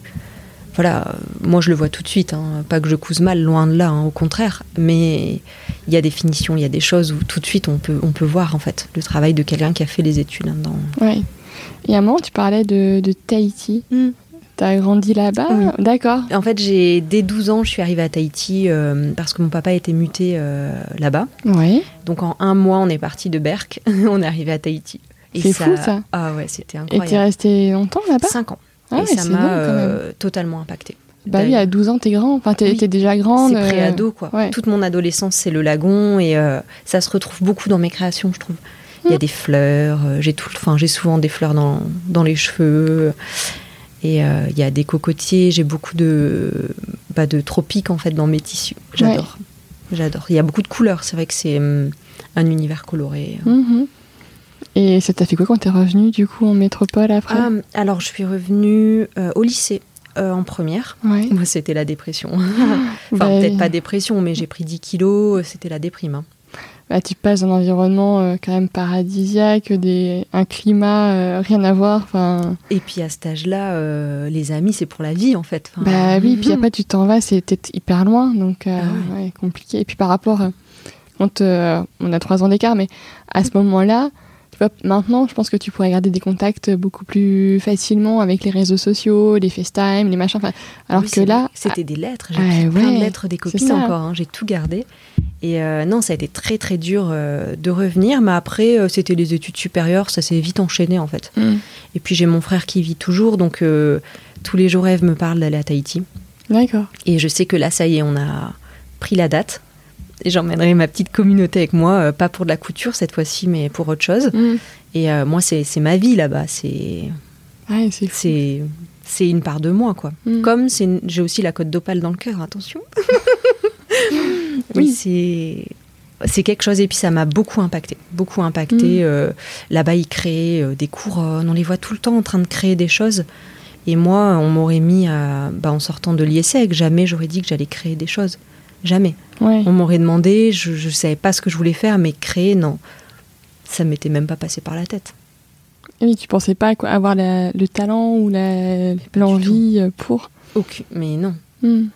Voilà, moi je le vois tout de suite. hein. Pas que je couse mal, loin de là, hein, au contraire. Mais il y a des finitions, il y a des choses où tout de suite on peut, on peut voir en fait le travail de quelqu'un qui a fait les études. hein, dans... Ouais. Et à un moment, tu parlais de, de Tahiti. T'as grandi là-bas Oui. D'accord. En fait, j'ai dès 12 ans, je suis arrivée à Tahiti euh, parce que mon papa était muté euh, là-bas. Ouais. Donc en un mois, on est parti de Berck, on est arrivé à Tahiti. Et C'est fou, ça. Ah ouais, c'était Et incroyable. t'es resté longtemps là-bas? 5 ans. Ah et ça m'a euh, totalement impacté. Bah oui, à 12 ans, t'es grand. Enfin, t'es Oui. t'es déjà grande. C'est euh, pré-ado, quoi. ouais. Toute mon adolescence, c'est le lagon et euh, ça se retrouve beaucoup dans mes créations, je trouve. Il y a Mm. des fleurs, j'ai tout, enfin j'ai souvent des fleurs dans, dans les cheveux et euh, il y a des cocotiers. J'ai beaucoup de bah, de tropiques en fait dans mes tissus. J'adore, j'adore. Il y a beaucoup de couleurs. C'est vrai que c'est hum, un univers coloré. Mhm. Et ça t'a fait quoi quand t'es revenu du coup en métropole après? Ah, alors je suis revenue euh, au lycée. euh, en première. Ouais. Moi, c'était la dépression. enfin, Bah, peut-être pas dépression, mais j'ai pris 10 kilos, c'était la déprime. hein. bah, tu passes d'un environnement euh, quand même paradisiaque, des, un climat euh, rien à voir. Et puis à cet âge-là, euh, les amis, c'est pour la vie, en fait. Bah oui, puis mhm. après tu t'en vas, c'est peut-être hyper loin, donc euh, Ah ouais, compliqué. Et puis par rapport, euh, quand euh, on a trois ans d'écart, mais à ce moment-là, vois, maintenant, je pense que tu pourrais garder des contacts beaucoup plus facilement avec les réseaux sociaux, les FaceTime, les machins. alors Oui, que là, c'était des lettres. J'ai Ah, plein de lettres des copines encore. hein, J'ai tout gardé. Et euh, non, ça a été très très dur euh, de revenir. Mais après, euh, c'était les études supérieures. Ça s'est vite enchaîné en fait. Hmm, Et puis j'ai mon frère qui vit toujours. Donc tous les jours, Eve me parle d'aller à Tahiti. d'accord. Et je sais que là, ça y est, on a pris la date. Et j'emmènerai ma petite communauté avec moi, euh, pas pour de la couture cette fois-ci, mais pour autre chose. Hmm. Et euh, moi, c'est ma vie là-bas. C'est Ouais, c'est fou. c'est c'est une part de moi, quoi. Hmm. Comme j'ai aussi la cote d'opale dans le cœur, attention. Oui. c'est c'est quelque chose et puis ça m'a beaucoup impacté, beaucoup impacté. Mm. Euh, Là-bas, ils créent euh, des couronnes, on les voit tout le temps en train de créer des choses. Et moi, on m'aurait mis à, bah, en sortant de l'IESEG, jamais j'aurais dit que j'allais créer des choses, jamais. Ouais. On m'aurait demandé, je ne savais pas ce que je voulais faire, mais créer, non, ça m'était même pas passé par la tête. Oui, tu pensais pas quoi, avoir la- le talent ou l'envie euh, pour. Aucune, mais non. Hmm.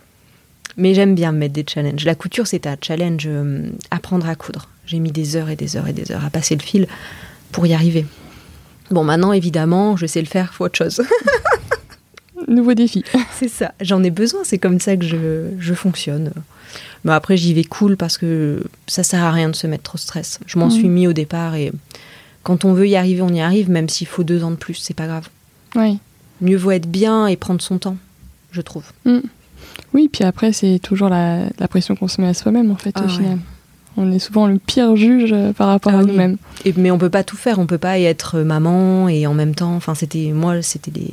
Mais j'aime bien me mettre des challenges. La couture, c'est un challenge, euh, apprendre à coudre. J'ai mis des heures et des heures et des heures à passer le fil pour y arriver. Bon, maintenant, évidemment, je sais le faire, faut autre chose. Nouveau défi. c'est ça, j'en ai besoin, c'est comme ça que je, je fonctionne. Mais après, j'y vais cool parce que ça sert à rien de se mettre trop stress. Je m'en Mhm. suis mis au départ et quand on veut y arriver, on y arrive, même s'il faut deux ans de plus, c'est pas grave. Oui. Mieux vaut être bien et prendre son temps, je trouve. Hmm. Oui, puis après, c'est toujours la, la pression qu'on se met à soi-même, en fait, Ah au ouais. final. On est souvent le pire juge euh, par rapport Ah à oui. nous-mêmes. Mais on peut pas tout faire, on peut pas y être maman et en même temps, enfin c'était moi c'était des,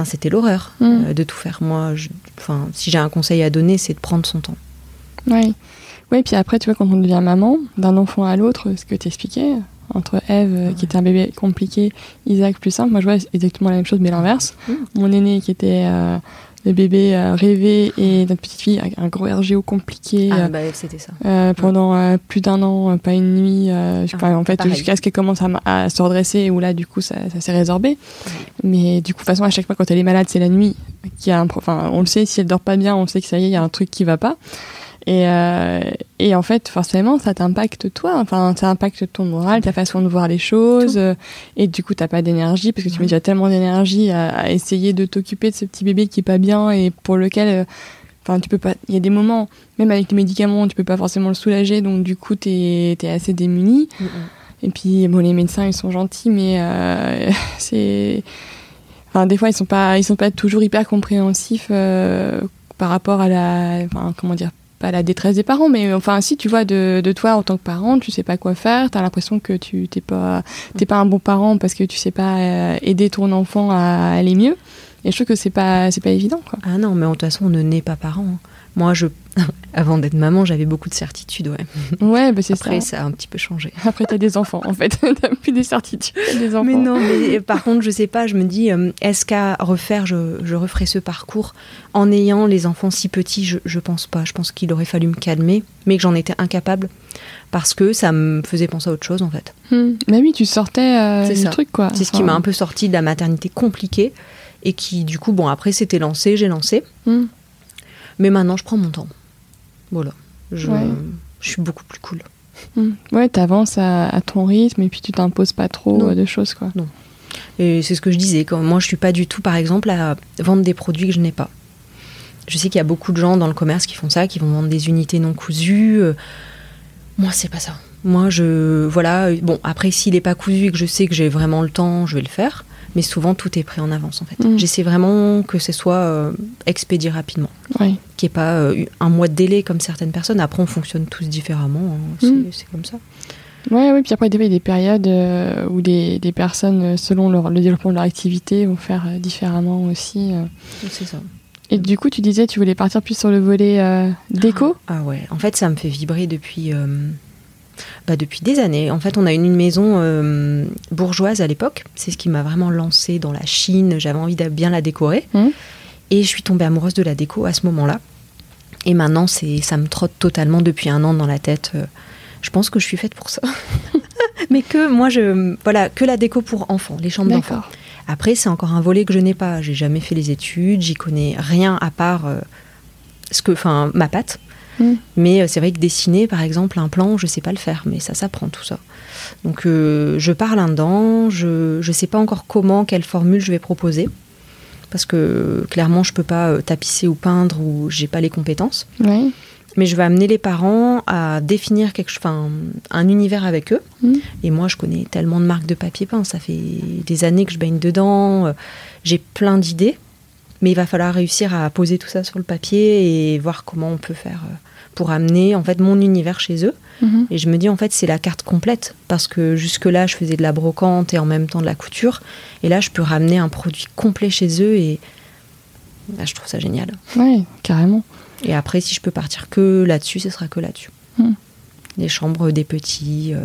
enfin c'était l'horreur Mm. euh, de tout faire. Moi, je- enfin si j'ai un conseil à donner, c'est de prendre son temps. Oui. Oui, puis après, tu vois, quand on devient maman, d'un enfant à l'autre, ce que tu expliquais, entre Eve, euh, qui était un bébé compliqué, Isaac plus simple, moi je vois exactement la même chose, mais l'inverse. Mm. Mon aîné qui était euh, le bébé euh, rêvé et notre petite fille, un- un gros RGO compliqué. Ah euh, bah c'était ça. Euh, pendant euh, plus d'un an, euh, pas une nuit, euh, je sais Ah, pas, en fait, jusqu'à ce qu'elle commence à, se redresser, où là, du coup, ça, ça s'est résorbé. Mais du coup, de toute façon, à chaque fois, quand elle est malade, c'est la nuit. Qui a un, enfin, on le sait, si elle dort pas bien, on sait que ça y est, il y a un truc qui va pas. Et, euh, et en fait, forcément, ça t'impacte toi. Enfin, ça impacte ton moral, ta façon de voir les choses. Tout. et du coup, t'as pas d'énergie parce que tu mets déjà tellement d'énergie à, à essayer de t'occuper de ce petit bébé qui est pas bien et pour lequel, euh, enfin, tu peux pas. Il y a des moments, même avec les médicaments, tu peux pas forcément le soulager. Donc, du coup, t'es es assez démuni. Et puis, bon, les médecins, ils sont gentils, mais euh, c'est. Enfin, des fois, ils sont pas, ils sont pas toujours hyper compréhensifs par rapport à la. Enfin, comment dire Pas la détresse des parents, mais enfin, si, tu vois, de, de toi en tant que parent, tu sais pas quoi faire, t'as l'impression que tu t'es pas, t'es pas un bon parent parce que tu sais pas euh, aider ton enfant à aller mieux. Et je trouve que c'est pas, c'est pas évident. Ah non, mais de toute façon, on ne naît pas parent. hein. Moi, je, avant d'être maman, j'avais beaucoup de certitudes. Ouais. Ouais, bah c'est Après, ça. ça a un petit peu changé. Après, t'as des enfants, en fait. t'as plus des certitudes, t'as des enfants. Mais non, mais par contre, je sais pas, je me dis, euh, est-ce qu'à refaire, je, je referai ce parcours en ayant les enfants si petits? Je, je pense pas. Je pense qu'il aurait fallu me calmer, mais que j'en étais incapable parce que ça me faisait penser à autre chose en fait. Hmm. Bah oui, tu sortais euh, C'est du ça. truc, quoi. C'est ce qui m'a un peu sorti de la maternité compliquée et qui, du coup, bon, après c'était lancé, j'ai lancé, hmm. Mais maintenant je prends mon temps. Voilà. Je, Ouais. je suis beaucoup plus cool. Hmm. Ouais, t'avances à, à ton rythme et puis tu t'imposes pas trop Non. euh, de choses, quoi. Et c'est ce que je disais, quand moi je suis pas du tout, par exemple, à vendre des produits que je n'ai pas. Je sais qu'il y a beaucoup de gens dans le commerce qui font ça, qui vont vendre des unités non cousues. Euh, Moi, c'est pas ça. Moi, je. Voilà. Bon, après, s'il est pas cousu et que je sais que j'ai vraiment le temps, je vais le faire. Mais souvent, tout est pris en avance, en fait. Mm. J'essaie vraiment que ce soit euh, expédié rapidement. Ouais. Qu'il n'y ait pas euh, un mois de délai comme certaines personnes. Après, on fonctionne tous différemment. hein. C'est Mm. c'est comme ça. Ouais, oui, puis après, il y a des périodes euh, où des, des personnes, euh, selon leur- le développement de leur activité, vont faire différemment aussi. C'est ça. Et du coup, tu disais, tu voulais partir plus sur le volet déco Ah ouais, en fait, ça me fait vibrer depuis, bah, depuis des années. En fait, on a une, une maison euh, bourgeoise à l'époque. C'est ce qui m'a vraiment lancé dans la Chine. J'avais envie de bien la décorer. Mhm. Et je suis tombée amoureuse de la déco à ce moment-là. Et maintenant, c'est, ça me trotte totalement depuis un an dans la tête. Euh, je pense que je suis faite pour ça. Mais que moi, je, voilà, que la déco pour enfants, les chambres d'enfants. Après, c'est encore un volet que je n'ai pas. J'ai jamais fait les études, j'y connais rien à part euh, ce que, enfin, ma patte. Mm. Mais euh, c'est vrai que dessiner, par exemple, un plan, je sais pas le faire, mais ça s'apprend tout ça. Donc, je parle un dedans. Je ne sais pas encore comment, quelle formule je vais proposer parce que clairement je peux pas euh, tapisser ou peindre ou j'ai pas les compétences. Mais je vais amener les parents à définir quelque, enfin, un univers avec eux. Mm. Et moi, je connais tellement de marques de papier peint. Ça fait des années que je baigne dedans. Euh, j'ai plein d'idées. Mais il va falloir réussir à poser tout ça sur le papier et voir comment on peut faire euh, pour amener en fait mon univers chez eux. Mhm. Et je me dis en fait c'est la carte complète parce que jusque là je faisais de la brocante et en même temps de la couture et là je peux ramener un produit complet chez eux et bah, je trouve ça génial. Oui, carrément. Et après si je peux partir que là-dessus, ce sera que là-dessus. Mhm. Les chambres des petits. Euh,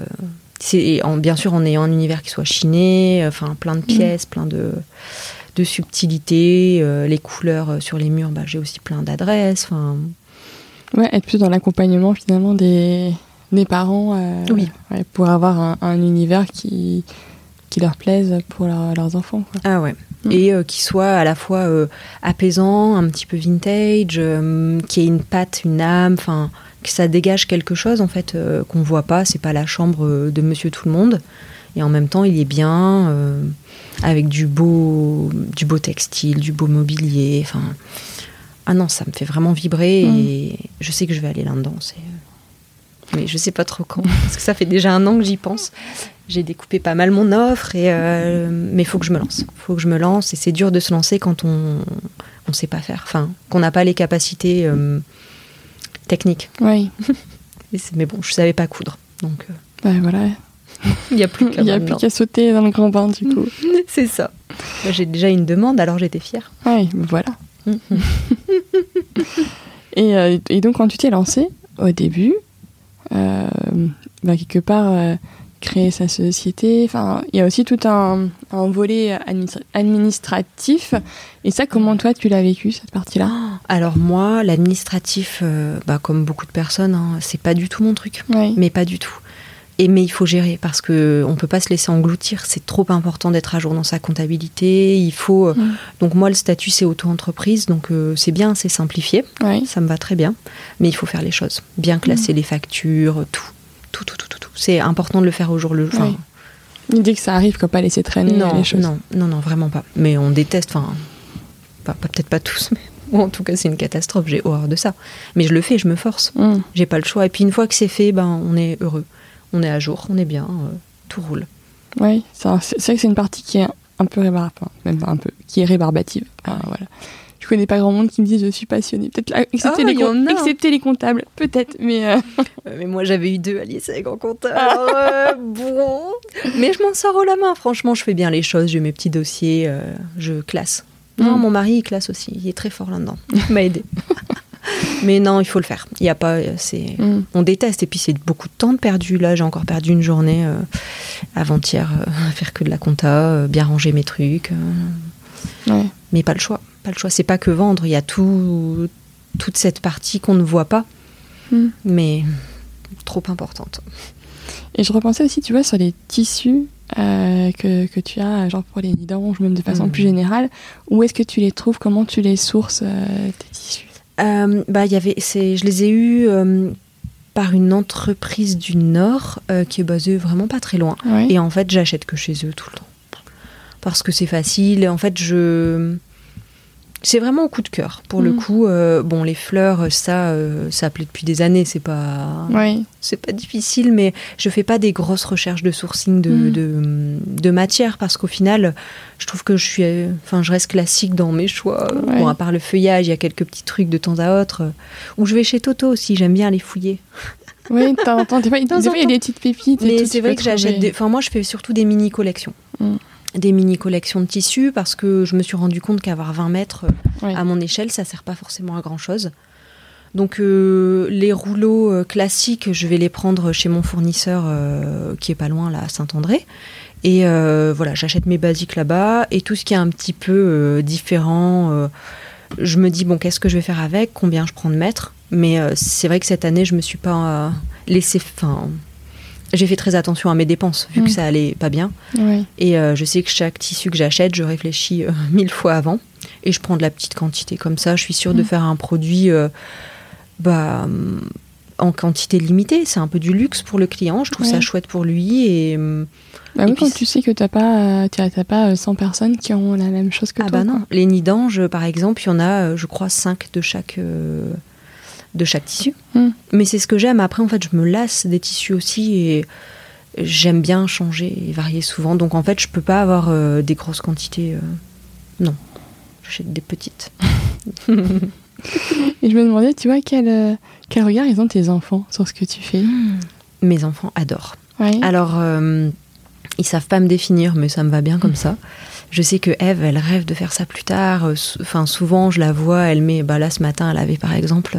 c'est bien sûr en ayant un univers qui soit chiné, enfin plein de mhm. pièces, plein de de subtilité, euh, les couleurs sur les murs, bah, j'ai aussi plein d'adresses. Enfin, Ouais, être plus dans l'accompagnement finalement des, des parents euh, oui. pour avoir un, univers qui, qui leur plaise pour leurs enfants. Ah ouais. Mm. Et euh, qui soit à la fois euh, apaisant, un petit peu vintage, qui ait une patte, une âme, enfin que ça dégage quelque chose en fait qu'on voit pas. C'est pas la chambre de Monsieur Tout le Monde. Et en même temps, il est bien avec du beau, du beau textile, du beau mobilier. Enfin ah non, ça me fait vraiment vibrer mm. et je sais que je vais aller là-dedans. Mais je sais pas trop quand, parce que ça fait déjà un an que j'y pense. J'ai découpé pas mal mon offre, et euh, mais il faut que je me lance. Il faut que je me lance, et c'est dur de se lancer quand on ne sait pas faire, enfin, qu'on n'a pas les capacités euh, techniques. Oui. mais bon, je savais pas coudre, donc. Euh, voilà. Il n'y a plus qu'à sauter dans le grand bain, du coup. c'est ça. J'ai déjà une demande, alors j'étais fière. Oui, voilà. Euh, et, donc, quand tu t'es lancé, au début, euh, bah, quelque part, euh, créer sa société, il y a aussi tout un, volet administratif. Et ça, comment toi, tu l'as vécu, cette partie-là? Alors, moi, l'administratif, bah, comme beaucoup de personnes, hein, c'est pas du tout mon truc. Mais pas du tout. Et mais il faut gérer parce que on peut pas se laisser engloutir. C'est trop important d'être à jour dans sa comptabilité. Il faut. Euh, donc moi, le statut c'est auto-entreprise, donc euh, c'est bien, c'est simplifié. Ça me va très bien. Mais il faut faire les choses, bien classer les factures, tout, tout, tout, tout, tout. C'est important de le faire au jour le jour. Il dit que ça arrive, qu'on pas laisser traîner non, les choses. Non, non, non, vraiment pas. Mais on déteste. Enfin, peut-être pas tous, mais en tout cas, c'est une catastrophe. J'ai horreur de ça. Mais je le fais, je me force. Mm. J'ai pas le choix. Et puis une fois que c'est fait, ben on est heureux on est à jour, on est bien, euh, tout roule. Oui, c'est vrai que c'est une partie qui est un peu rébarbative, même un peu, qui est rébarbative. voilà. Je connais pas grand monde qui me dit je suis passionnée. Peut-être excepté, ah, les, les comptables, peut-être, mais. Euh, mais moi j'avais eu deux à lycée en comptable. bon. Mais je m'en sors au la main, franchement, je fais bien les choses, j'ai mes petits dossiers, euh, je classe. Non, mm. mon mari il classe aussi, il est très fort là-dedans. Il m'a aidé. Mais non, il faut le faire. Il y a pas, c'est, mm. on déteste. Et puis c'est beaucoup de temps de perdu. Là, j'ai encore perdu une journée euh, avant-hier euh, à faire que de la compta, euh, bien ranger mes trucs. Mais pas le choix. Pas le choix. C'est pas que vendre. Il y a tout, toute cette partie qu'on ne voit pas, mm. mais trop importante. Et je repensais aussi, tu vois, sur les tissus que, que, tu as, genre pour les nids d'orange, même de façon mm. plus générale. Où est-ce que tu les trouves? Comment tu les sources, tes tissus? Euh, bah, y avait, Je les ai eus euh, par une entreprise du Nord euh, qui est basée vraiment pas très loin. Et en fait, j'achète que chez eux tout le temps. Parce que c'est facile. Et en fait, je c'est vraiment au coup de cœur. Pour le mm. coup, euh, bon, les fleurs, ça, euh, ça plaît depuis des années. C'est pas, c'est pas difficile, mais je fais pas des grosses recherches de sourcing de, mm. de, matière parce qu'au final, je trouve que je suis, enfin, je reste classique dans mes choix. Bon, à part le feuillage, il y a quelques petits trucs de temps à autre. Ou je vais chez Toto aussi. J'aime bien les fouiller. Oui, t'entends. Des fois, il y a des petites pépites. Mais c'est vrai que j'achète. Enfin, moi, je fais surtout des mini collections. Mm des mini collections de tissus parce que je me suis rendu compte qu'avoir 20 mètres euh, à mon échelle, ça sert pas forcément à grand chose. Donc euh, les rouleaux euh, classiques, je vais les prendre chez mon fournisseur qui est pas loin là à Saint-André. Et voilà, j'achète mes basiques là-bas et tout ce qui est un petit peu différent je me dis bon, qu'est-ce que je vais faire avec? Combien je prends de mètres? Mais c'est vrai que cette année, je me suis pas laissé. Enfin, j'ai fait très attention à mes dépenses vu que Mm. ça allait pas bien. Oui. Et euh, je sais que chaque tissu que j'achète, je réfléchis euh, mille fois avant. Et je prends de la petite quantité. Comme ça, je suis sûre de Mm. faire un produit euh, bah, hum, en quantité limitée. C'est un peu du luxe pour le client. Je trouve Ouais. ça chouette pour lui. Et, Bah Et oui, puis quand tu sais que t'as pas, pas euh, 100 personnes qui ont la même chose que ah toi. bah non. quoi. Les nids d'ange, par exemple, il y en a, je crois, 5 de chaque, de chaque tissu. Mm. Mais c'est ce que j'aime. Après, en fait, je me lasse des tissus aussi. Et j'aime bien changer et varier souvent. Donc, en fait, je peux pas avoir euh, des grosses quantités. euh, non. J'achète des petites. Et je me demandais, tu vois, quel, euh, quel regard ils ont tes enfants sur ce que tu fais? Mes enfants adorent. Ouais. Alors, euh, ils savent pas me définir, mais ça me va bien comme ça. Je sais que Eve, elle rêve de faire ça plus tard. Euh, Enfin, souvent, je la vois, elle met. Bah là, ce matin, elle avait par exemple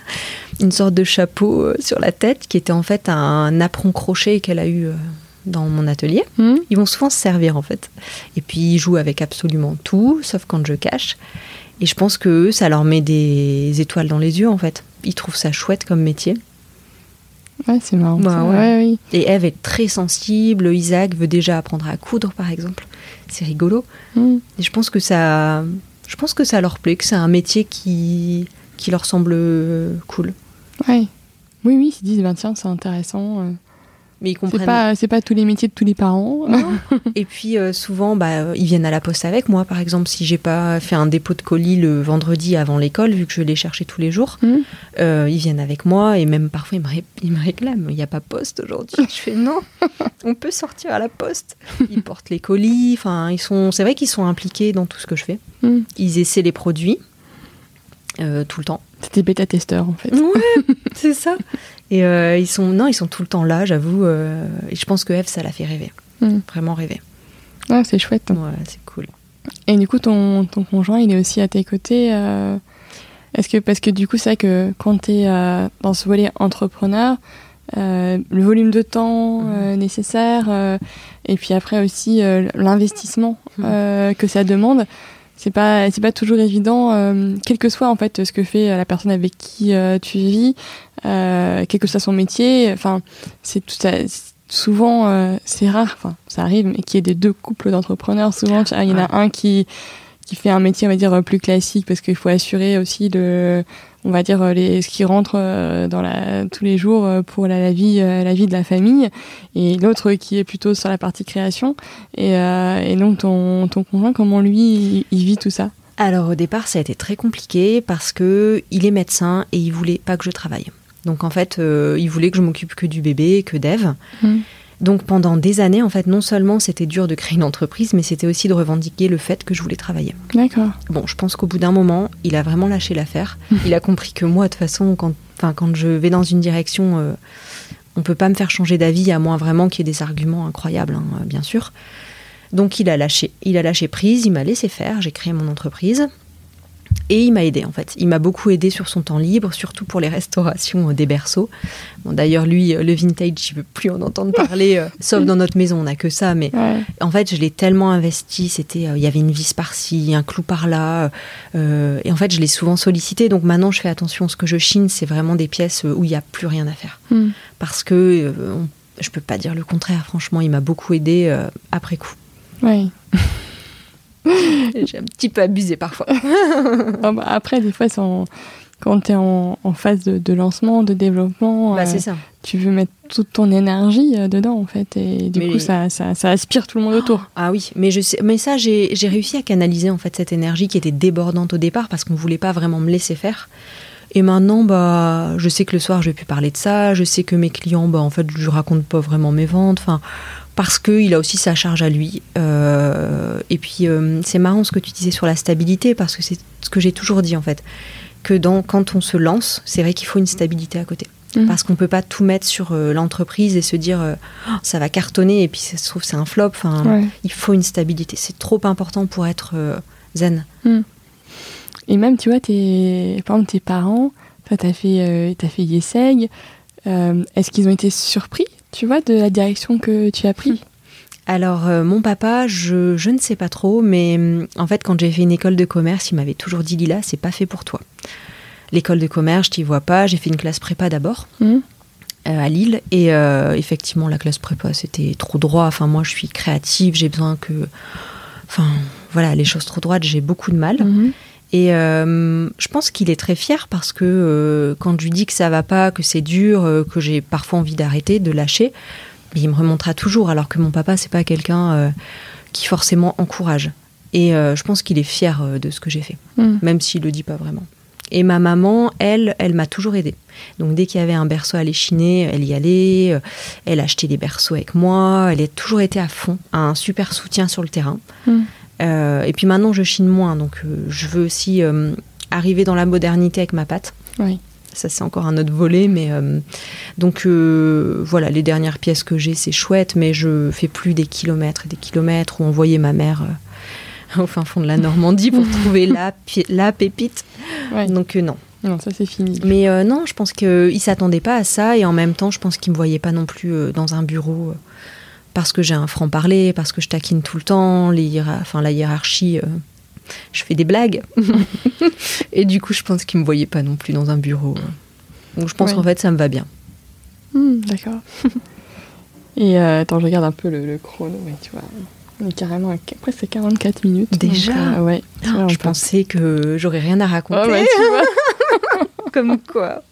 une sorte de chapeau euh, sur la tête qui était en fait un apron crochet qu'elle a eu euh, dans mon atelier. Hmm Ils vont souvent se servir en fait. Et puis ils jouent avec absolument tout, sauf quand je cache. Et je pense que eux, ça leur met des étoiles dans les yeux en fait. Ils trouvent ça chouette comme métier. Ouais, c'est marrant. Bah ouais. ouais, oui. Et Eve est très sensible. Isaac veut déjà apprendre à coudre par exemple. C'est rigolo. Hmm. Et je pense que ça, je pense que ça leur plaît, que c'est un métier qui, qui leur semble euh, cool. Ouais. Oui, oui, ils se disent, ben tiens, c'est intéressant. Mais ils C'est pas, c'est pas tous les métiers de tous les parents. Et puis euh, souvent, bah, euh, ils viennent à la poste avec moi, par exemple, si j'ai pas fait un dépôt de colis le vendredi avant l'école, vu que je les chercher tous les jours, Hmm. euh, ils viennent avec moi et même parfois ils me, ré- ils me réclament. Il n'y a pas poste aujourd'hui. Je fais non, on peut sortir à la poste. Ils portent les colis. Enfin, ils sont. C'est vrai qu'ils sont impliqués dans tout ce que je fais. Hmm. Ils essaient les produits euh, tout le temps. C'était bêta-testeur, en fait. Ouais, c'est ça. Et euh, ils sont non, ils sont tout le temps là, j'avoue. euh, et je pense que Eve, ça l'a fait rêver, Hmm. vraiment rêver. Ouais, c'est chouette. Ouais, c'est cool. Et du coup, ton, ton conjoint, il est aussi à tes côtés. Est-ce que parce que du coup, c'est vrai que quand tu es dans ce volet entrepreneur, euh, le volume de temps euh, nécessaire euh, et puis après aussi l'investissement euh, que ça demande, c'est pas c'est pas toujours évident, euh, quel que soit en fait ce que fait la personne avec qui euh, tu vis, euh, quel que soit son métier. Enfin, c'est tout ça. Souvent, euh, c'est rare, enfin, ça arrive, mais qu'il y ait des deux couples d'entrepreneurs. Souvent, il y en a un qui, qui fait un métier, on va dire, plus classique, parce qu'il faut assurer aussi le, on va dire, les, ce qui rentre euh, dans la, tous les jours euh, pour la, la vie, euh, la vie de la famille, et l'autre qui est plutôt sur la partie création. Et, euh, et donc, ton, ton conjoint, comment lui, il, il vit tout ça? Alors au départ, ça a été très compliqué parce que il est médecin et il voulait pas que je travaille. Donc en fait, euh, il voulait que je m'occupe que du bébé, que d'Ève. Mhm. Donc pendant des années, en fait, non seulement c'était dur de créer une entreprise, mais c'était aussi de revendiquer le fait que je voulais travailler. D'accord. Bon, je pense qu'au bout d'un moment, il a vraiment lâché l'affaire. Il a compris que moi, de toute façon, quand, quand je vais dans une direction, euh, on peut pas me faire changer d'avis à moins vraiment qu'il y ait des arguments incroyables, hein, euh, bien sûr. Donc il a lâché, il a lâché prise, il m'a laissé faire, j'ai créé mon entreprise. Et il m'a aidé en fait. Il m'a beaucoup aidé sur son temps libre, surtout pour les restaurations euh, des berceaux. Bon, D'ailleurs, lui, euh, le vintage, je veux plus en entendre parler, euh, sauf dans notre maison, on n'a que ça. Mais Ouais. en fait, je l'ai tellement investi. C'était, euh, il y avait une vis par-ci, un clou par-là, euh, et en fait, je l'ai souvent sollicité. Donc maintenant, je fais attention. Ce que je chine, c'est vraiment des pièces où il n'y a plus rien à faire, Hmm. parce que on- je peux pas dire le contraire. Franchement, il m'a beaucoup aidé après coup. Ouais. J'ai un petit peu abusé parfois. Ah bah, Après, des fois, quand tu es en, en phase de, de lancement, de développement, bah, euh, ça. tu veux mettre toute ton énergie euh, dedans, en fait. Et du Mais- coup, ça, ça, ça aspire tout le monde autour. Ah oui, mais je sais, mais ça, j'ai j'ai réussi à canaliser en fait cette énergie qui était débordante au départ parce qu'on voulait pas vraiment me laisser faire. Et maintenant, bah, je sais que le soir, je vais plus parler de ça. Je sais que mes clients, bah, en fait, je raconte pas vraiment mes ventes. Enfin, parce que il a aussi sa charge à lui. Euh, et puis, euh, c'est marrant ce que tu disais sur la stabilité parce que c'est ce que j'ai toujours dit en fait. Que dans, quand on se lance, c'est vrai qu'il faut une stabilité à côté. Mhm. Parce qu'on peut pas tout mettre sur euh, l'entreprise et se dire Oh, ça va cartonner et puis ça se trouve c'est un flop. Enfin, Ouais. il faut une stabilité. C'est trop important pour être zen. Et même, tu vois, tes, par exemple, tes parents, toi, t'as fait, t'as fait Yeseg. Est-ce qu'ils ont été surpris, tu vois, de la direction que tu as pris Alors, euh, mon papa, je, je, ne sais pas trop, mais hum, en fait, quand j'ai fait une école de commerce, il m'avait toujours dit Lila, c'est pas fait pour toi. L'école de commerce, je t'y vois pas. J'ai fait une classe prépa d'abord. Mmh. Euh, à Lille. Et euh, effectivement, la classe prépa, c'était trop droit. Enfin, moi, je suis créative, j'ai besoin que. Enfin, voilà, les choses trop droites, j'ai beaucoup de mal. Mhm. Et euh, je pense qu'il est très fier parce que euh, quand je lui dis que ça va pas, que c'est dur, euh, que j'ai parfois envie d'arrêter, de lâcher, il me remontera toujours. Alors que mon papa, c'est pas quelqu'un qui forcément encourage. Et je pense qu'il est fier de ce que j'ai fait, Mhm. même s'il le dit pas vraiment. Et ma maman, elle, elle m'a toujours aidée. Donc dès qu'il y avait un berceau à l'échiner, elle y allait, elle achetait des berceaux avec moi, elle a toujours été à fond, un super soutien sur le terrain. Mhm. Euh, et puis maintenant, je chine moins, donc euh, je veux aussi euh, arriver dans la modernité avec ma pâte. Oui. Ça, c'est encore un autre volet, mais donc voilà, les dernières pièces que j'ai, c'est chouette, mais je fais plus des kilomètres et des kilomètres où envoyer ma mère au fin fond de la Normandie pour trouver la, la pépite. Ouais. Donc euh, non. Non, ça c'est fini. Mais euh, non, je pense qu'il s'attendait pas à ça et en même temps, je pense qu'il me voyait pas non plus euh, dans un bureau parce que j'ai un franc parler, parce que je taquine tout le temps, les enfin la hiérarchie. euh, je fais des blagues et du coup, je pense qu'il me voyait pas non plus dans un bureau. euh. Donc je pense Ouais. qu'en fait, ça me va bien. Hmm, D'accord. Et euh, attends, je regarde un peu le, le chrono, ouais, tu vois. Est carrément après c'est 44 minutes. Déjà donc, euh, Ouais. on je peut- pensais que j'aurais rien à raconter. Ah ouais, tu vois. Comme quoi.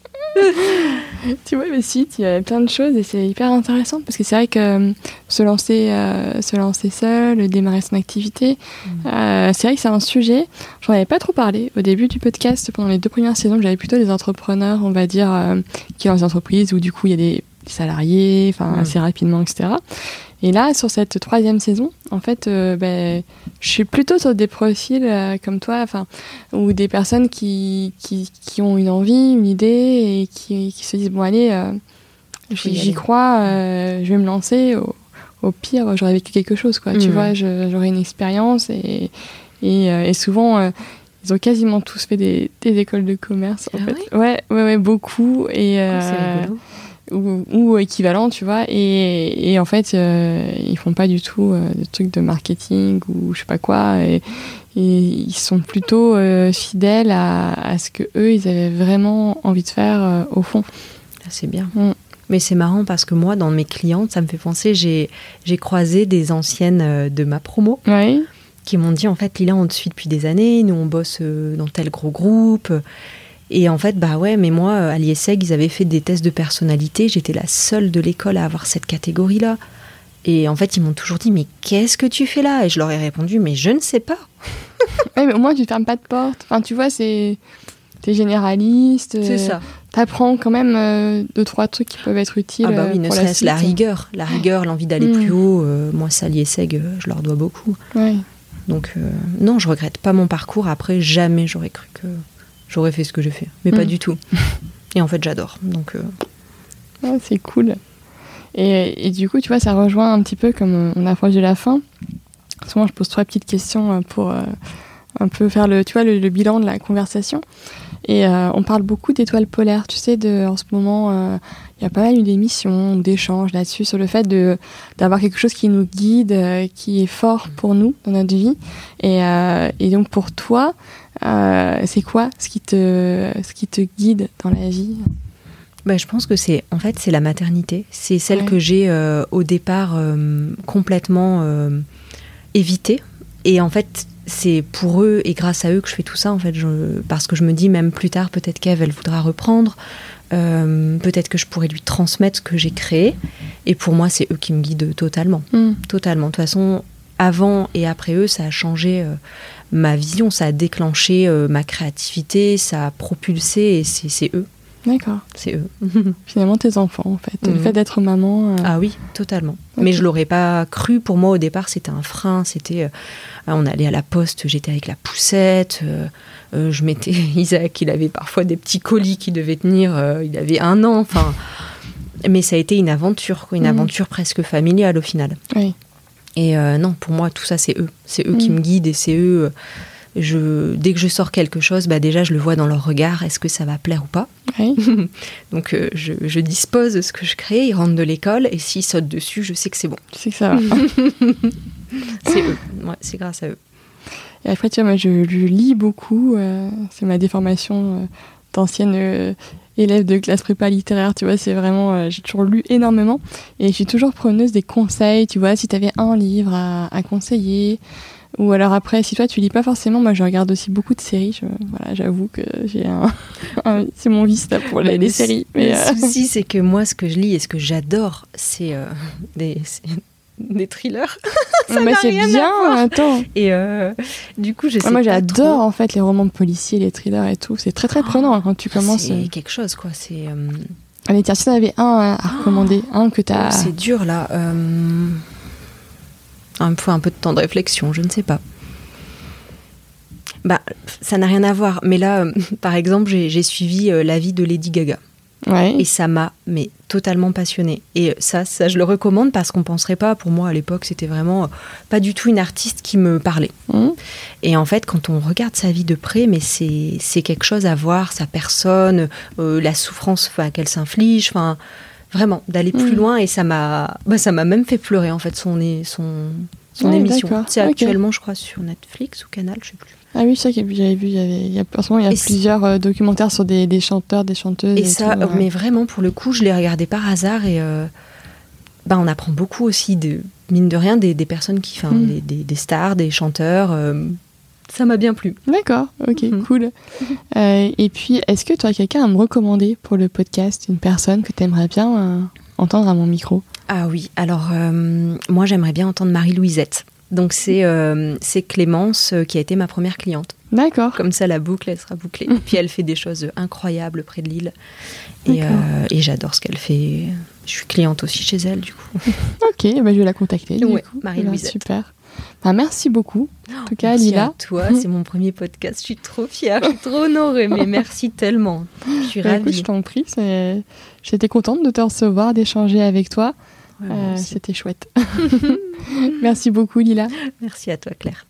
Tu vois, mais si, il y a plein de choses et c'est hyper intéressant parce que c'est vrai que euh, se lancer, euh, se lancer seul, démarrer son activité, euh, c'est vrai que c'est un sujet. J'en avais pas trop parlé au début du podcast pendant les deux premières saisons. J'avais plutôt des entrepreneurs, on va dire, qui ont des entreprises où du coup il y a des salariés, enfin Mm. assez rapidement, etc. Et là, sur cette troisième saison, en fait, euh, ben, je suis plutôt sur des profils euh, comme toi, enfin, ou des personnes qui, qui, qui ont une envie, une idée et qui, qui se disent bon allez, euh, j'y crois, je vais me lancer. Au, au pire, j'aurais vécu quelque chose, quoi. Tu Mhm. vois, j'aurais une expérience et, et, et souvent. ils ont quasiment tous fait des, des écoles de commerce, en Ah fait. Ouais, ouais, ouais, beaucoup. Et, Oh, euh, rigolo. Ou, ou équivalent, tu vois. Et, et en fait, euh, ils font pas du tout euh, de trucs de marketing ou je sais pas quoi. Et, et ils sont plutôt euh, fidèles à, à ce que eux, ils avaient vraiment envie de faire euh, au fond. Ah, C'est bien. Mm. Mais c'est marrant parce que moi, dans mes clientes, ça me fait penser, j'ai croisé des anciennes euh, de ma promo Oui. qui m'ont dit en fait, Lila, on te suit depuis des années, nous on bosse dans tel gros groupe. Et en fait, bah ouais, mais moi, euh, à l'IESEG, ils avaient fait des tests de personnalité, j'étais la seule de l'école à avoir cette catégorie-là. Et en fait, ils m'ont toujours dit, mais qu'est-ce que tu fais là? Et je leur ai répondu, mais je ne sais pas. Ouais, mais au moins, tu fermes pas de porte. Enfin, tu vois, c'est. T'es généraliste. C'est euh, ça. T'apprends quand même euh, deux, trois trucs qui peuvent être utiles. Ah bah oui, ne la serait-ce la suite. rigueur. La rigueur, l'envie d'aller plus haut. euh, moi, ça, l'IESEG, je leur dois beaucoup. Ouais. Donc euh, non, je regrette pas mon parcours. Après, jamais j'aurais cru que j'aurais fait ce que j'ai fait. Mais pas Mm. du tout. Et en fait, j'adore. Donc euh, Ouais, c'est cool. Et, et du coup, tu vois, ça rejoint un petit peu comme on approche de la fin. Souvent, je pose trois petites questions euh, pour euh, un peu faire le, tu vois, le, le bilan de la conversation. Et euh, on parle beaucoup d'étoiles polaires. Tu sais, de, en ce moment, euh, il y a pas mal d'émissions, d'échanges là-dessus, sur le fait de, d'avoir quelque chose qui nous guide, qui est fort pour nous dans notre vie. Et, et donc, pour toi, euh, c'est quoi ce qui, te, ce qui te guide dans la vie? Bah, je pense que c'est en fait c'est la maternité. C'est celle Ouais. que j'ai euh, au départ euh, complètement euh, évitée. Et en fait, c'est pour eux et grâce à eux que je fais tout ça. En fait, je- parce que je me dis même plus tard, peut-être qu'Eve elle voudra reprendre. Peut-être que je pourrais lui transmettre ce que j'ai créé. Et pour moi, c'est eux qui me guident totalement. Hmm. Totalement. De toute façon, avant et après eux, ça a changé ma vision, ça a déclenché euh, ma créativité, ça a propulsé et c'est c'est eux. D'accord. C'est eux. Finalement, tes enfants, en fait. Le Mhm. fait d'être maman. euh, ah oui, totalement. Mais je l'aurais pas cru. Pour moi, au départ, c'était un frein. C'était, euh, on allait à la poste, j'étais avec la poussette. euh, je mettais Isaac, il avait parfois des petits colis qui devaient tenir. il avait un an. Enfin, mais ça a été une aventure, quoi, une Mhm. aventure presque familiale au final. Oui. Et euh, non, pour moi, tout ça, c'est eux. C'est eux qui Mm. me guident et c'est eux. euh, Je, dès que je sors quelque chose, bah déjà, je le vois dans leur regard. Est-ce que ça va plaire ou pas? Donc euh, je, je dispose de ce que je crée, ils rentrent de l'école et s'ils sautent dessus, je sais que c'est bon. C'est que ça va. C'est eux, ouais, c'est grâce à eux. Et après, tu vois, moi, je, je lis beaucoup. euh, c'est ma déformation d'ancienne euh, élève de classe prépa littéraire. Tu vois, c'est vraiment. euh, j'ai toujours lu énormément. Et je suis toujours preneuse des conseils. Tu vois, si tu avais un livre à, à conseiller. Ou alors après, si toi, tu lis pas forcément, moi, je regarde aussi beaucoup de séries. Je, voilà, j'avoue que j'ai un. un- c'est mon vice, là, pour les, le séries. Le Mais, euh, souci, c'est que moi, ce que je lis et ce que j'adore, c'est euh, des, des thrillers. bah, n'a c'est bien, voir. attends. Et euh, du coup, je sais Ah, moi, j'adore en fait les romans policiers, les thrillers et tout. C'est très très prenant hein, quand tu commences. euh. C'est quelque chose, quoi. C'est euh, Allez, tiens, si t'en avais un à recommander, un que t'as. c'est dur, là. Euh, il me faut un peu de temps de réflexion, je ne sais pas. Bah, ça n'a rien à voir. Mais là, euh, par exemple, j'ai suivi euh, la vie de Lady Gaga. Ouais. Et ça m'a mais totalement passionnée. Et ça, ça je le recommande parce qu'on penserait pas, pour moi à l'époque, c'était vraiment euh, pas du tout une artiste qui me parlait. Hum. Et en fait, quand on regarde sa vie de près, mais c'est quelque chose à voir, sa personne, euh, la souffrance qu'elle s'inflige, enfin vraiment d'aller plus Mhm. loin. Et ça m'a bah, ça m'a même fait pleurer en fait son son son Ouais, émission. C'est actuellement, je crois, sur Netflix ou Canal, je sais plus. Ah oui, c'est ça que j'avais vu. Il y avait, il y a, en ce moment, il y a Et c'est- plusieurs euh, documentaires sur des, des chanteurs, des chanteuses. Et ça, tout, ouais. mais vraiment, pour le coup, je l'ai regardé par hasard et euh, bah, on apprend beaucoup aussi, de, mine de rien, des, des personnes qui, enfin, Mm. des, des- stars, des chanteurs. euh, ça m'a bien plu. D'accord, ok, Mhm. cool. Euh, et puis, est-ce que tu as quelqu'un à me recommander pour le podcast Une personne que tu aimerais bien entendre à mon micro? Ah oui, alors moi, j'aimerais bien entendre Marie-Louisette. Donc, c'est euh, Clémence euh, qui a été ma première cliente. D'accord. Comme ça, la boucle, elle sera bouclée. Puis, elle fait des choses incroyables près de Lille. Et, euh, et j'adore ce qu'elle fait. Je suis cliente aussi chez elle, du coup. Ok, bah, je vais la contacter. Ouais, coup. Marie-Louisette. Super. Bah, merci beaucoup. En tout cas, Merci Lila. à toi, c'est mon premier podcast. Je suis trop fière, je suis trop honorée, mais merci tellement. Je suis Bah, écoute, ravie. je t'en prie. J'étais contente de te recevoir, d'échanger avec toi. Euh. C'était chouette. merci beaucoup, Lila. Merci à toi, Claire.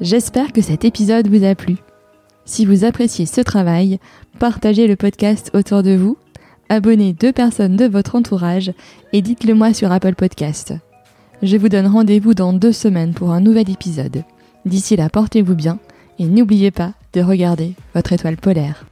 J'espère que cet épisode vous a plu. Si vous appréciez ce travail, partagez le podcast autour de vous, abonnez deux personnes de votre entourage et dites-le moi sur Apple Podcast. Je vous donne rendez-vous dans deux semaines pour un nouvel épisode. D'ici là, portez-vous bien et n'oubliez pas de regarder votre étoile polaire.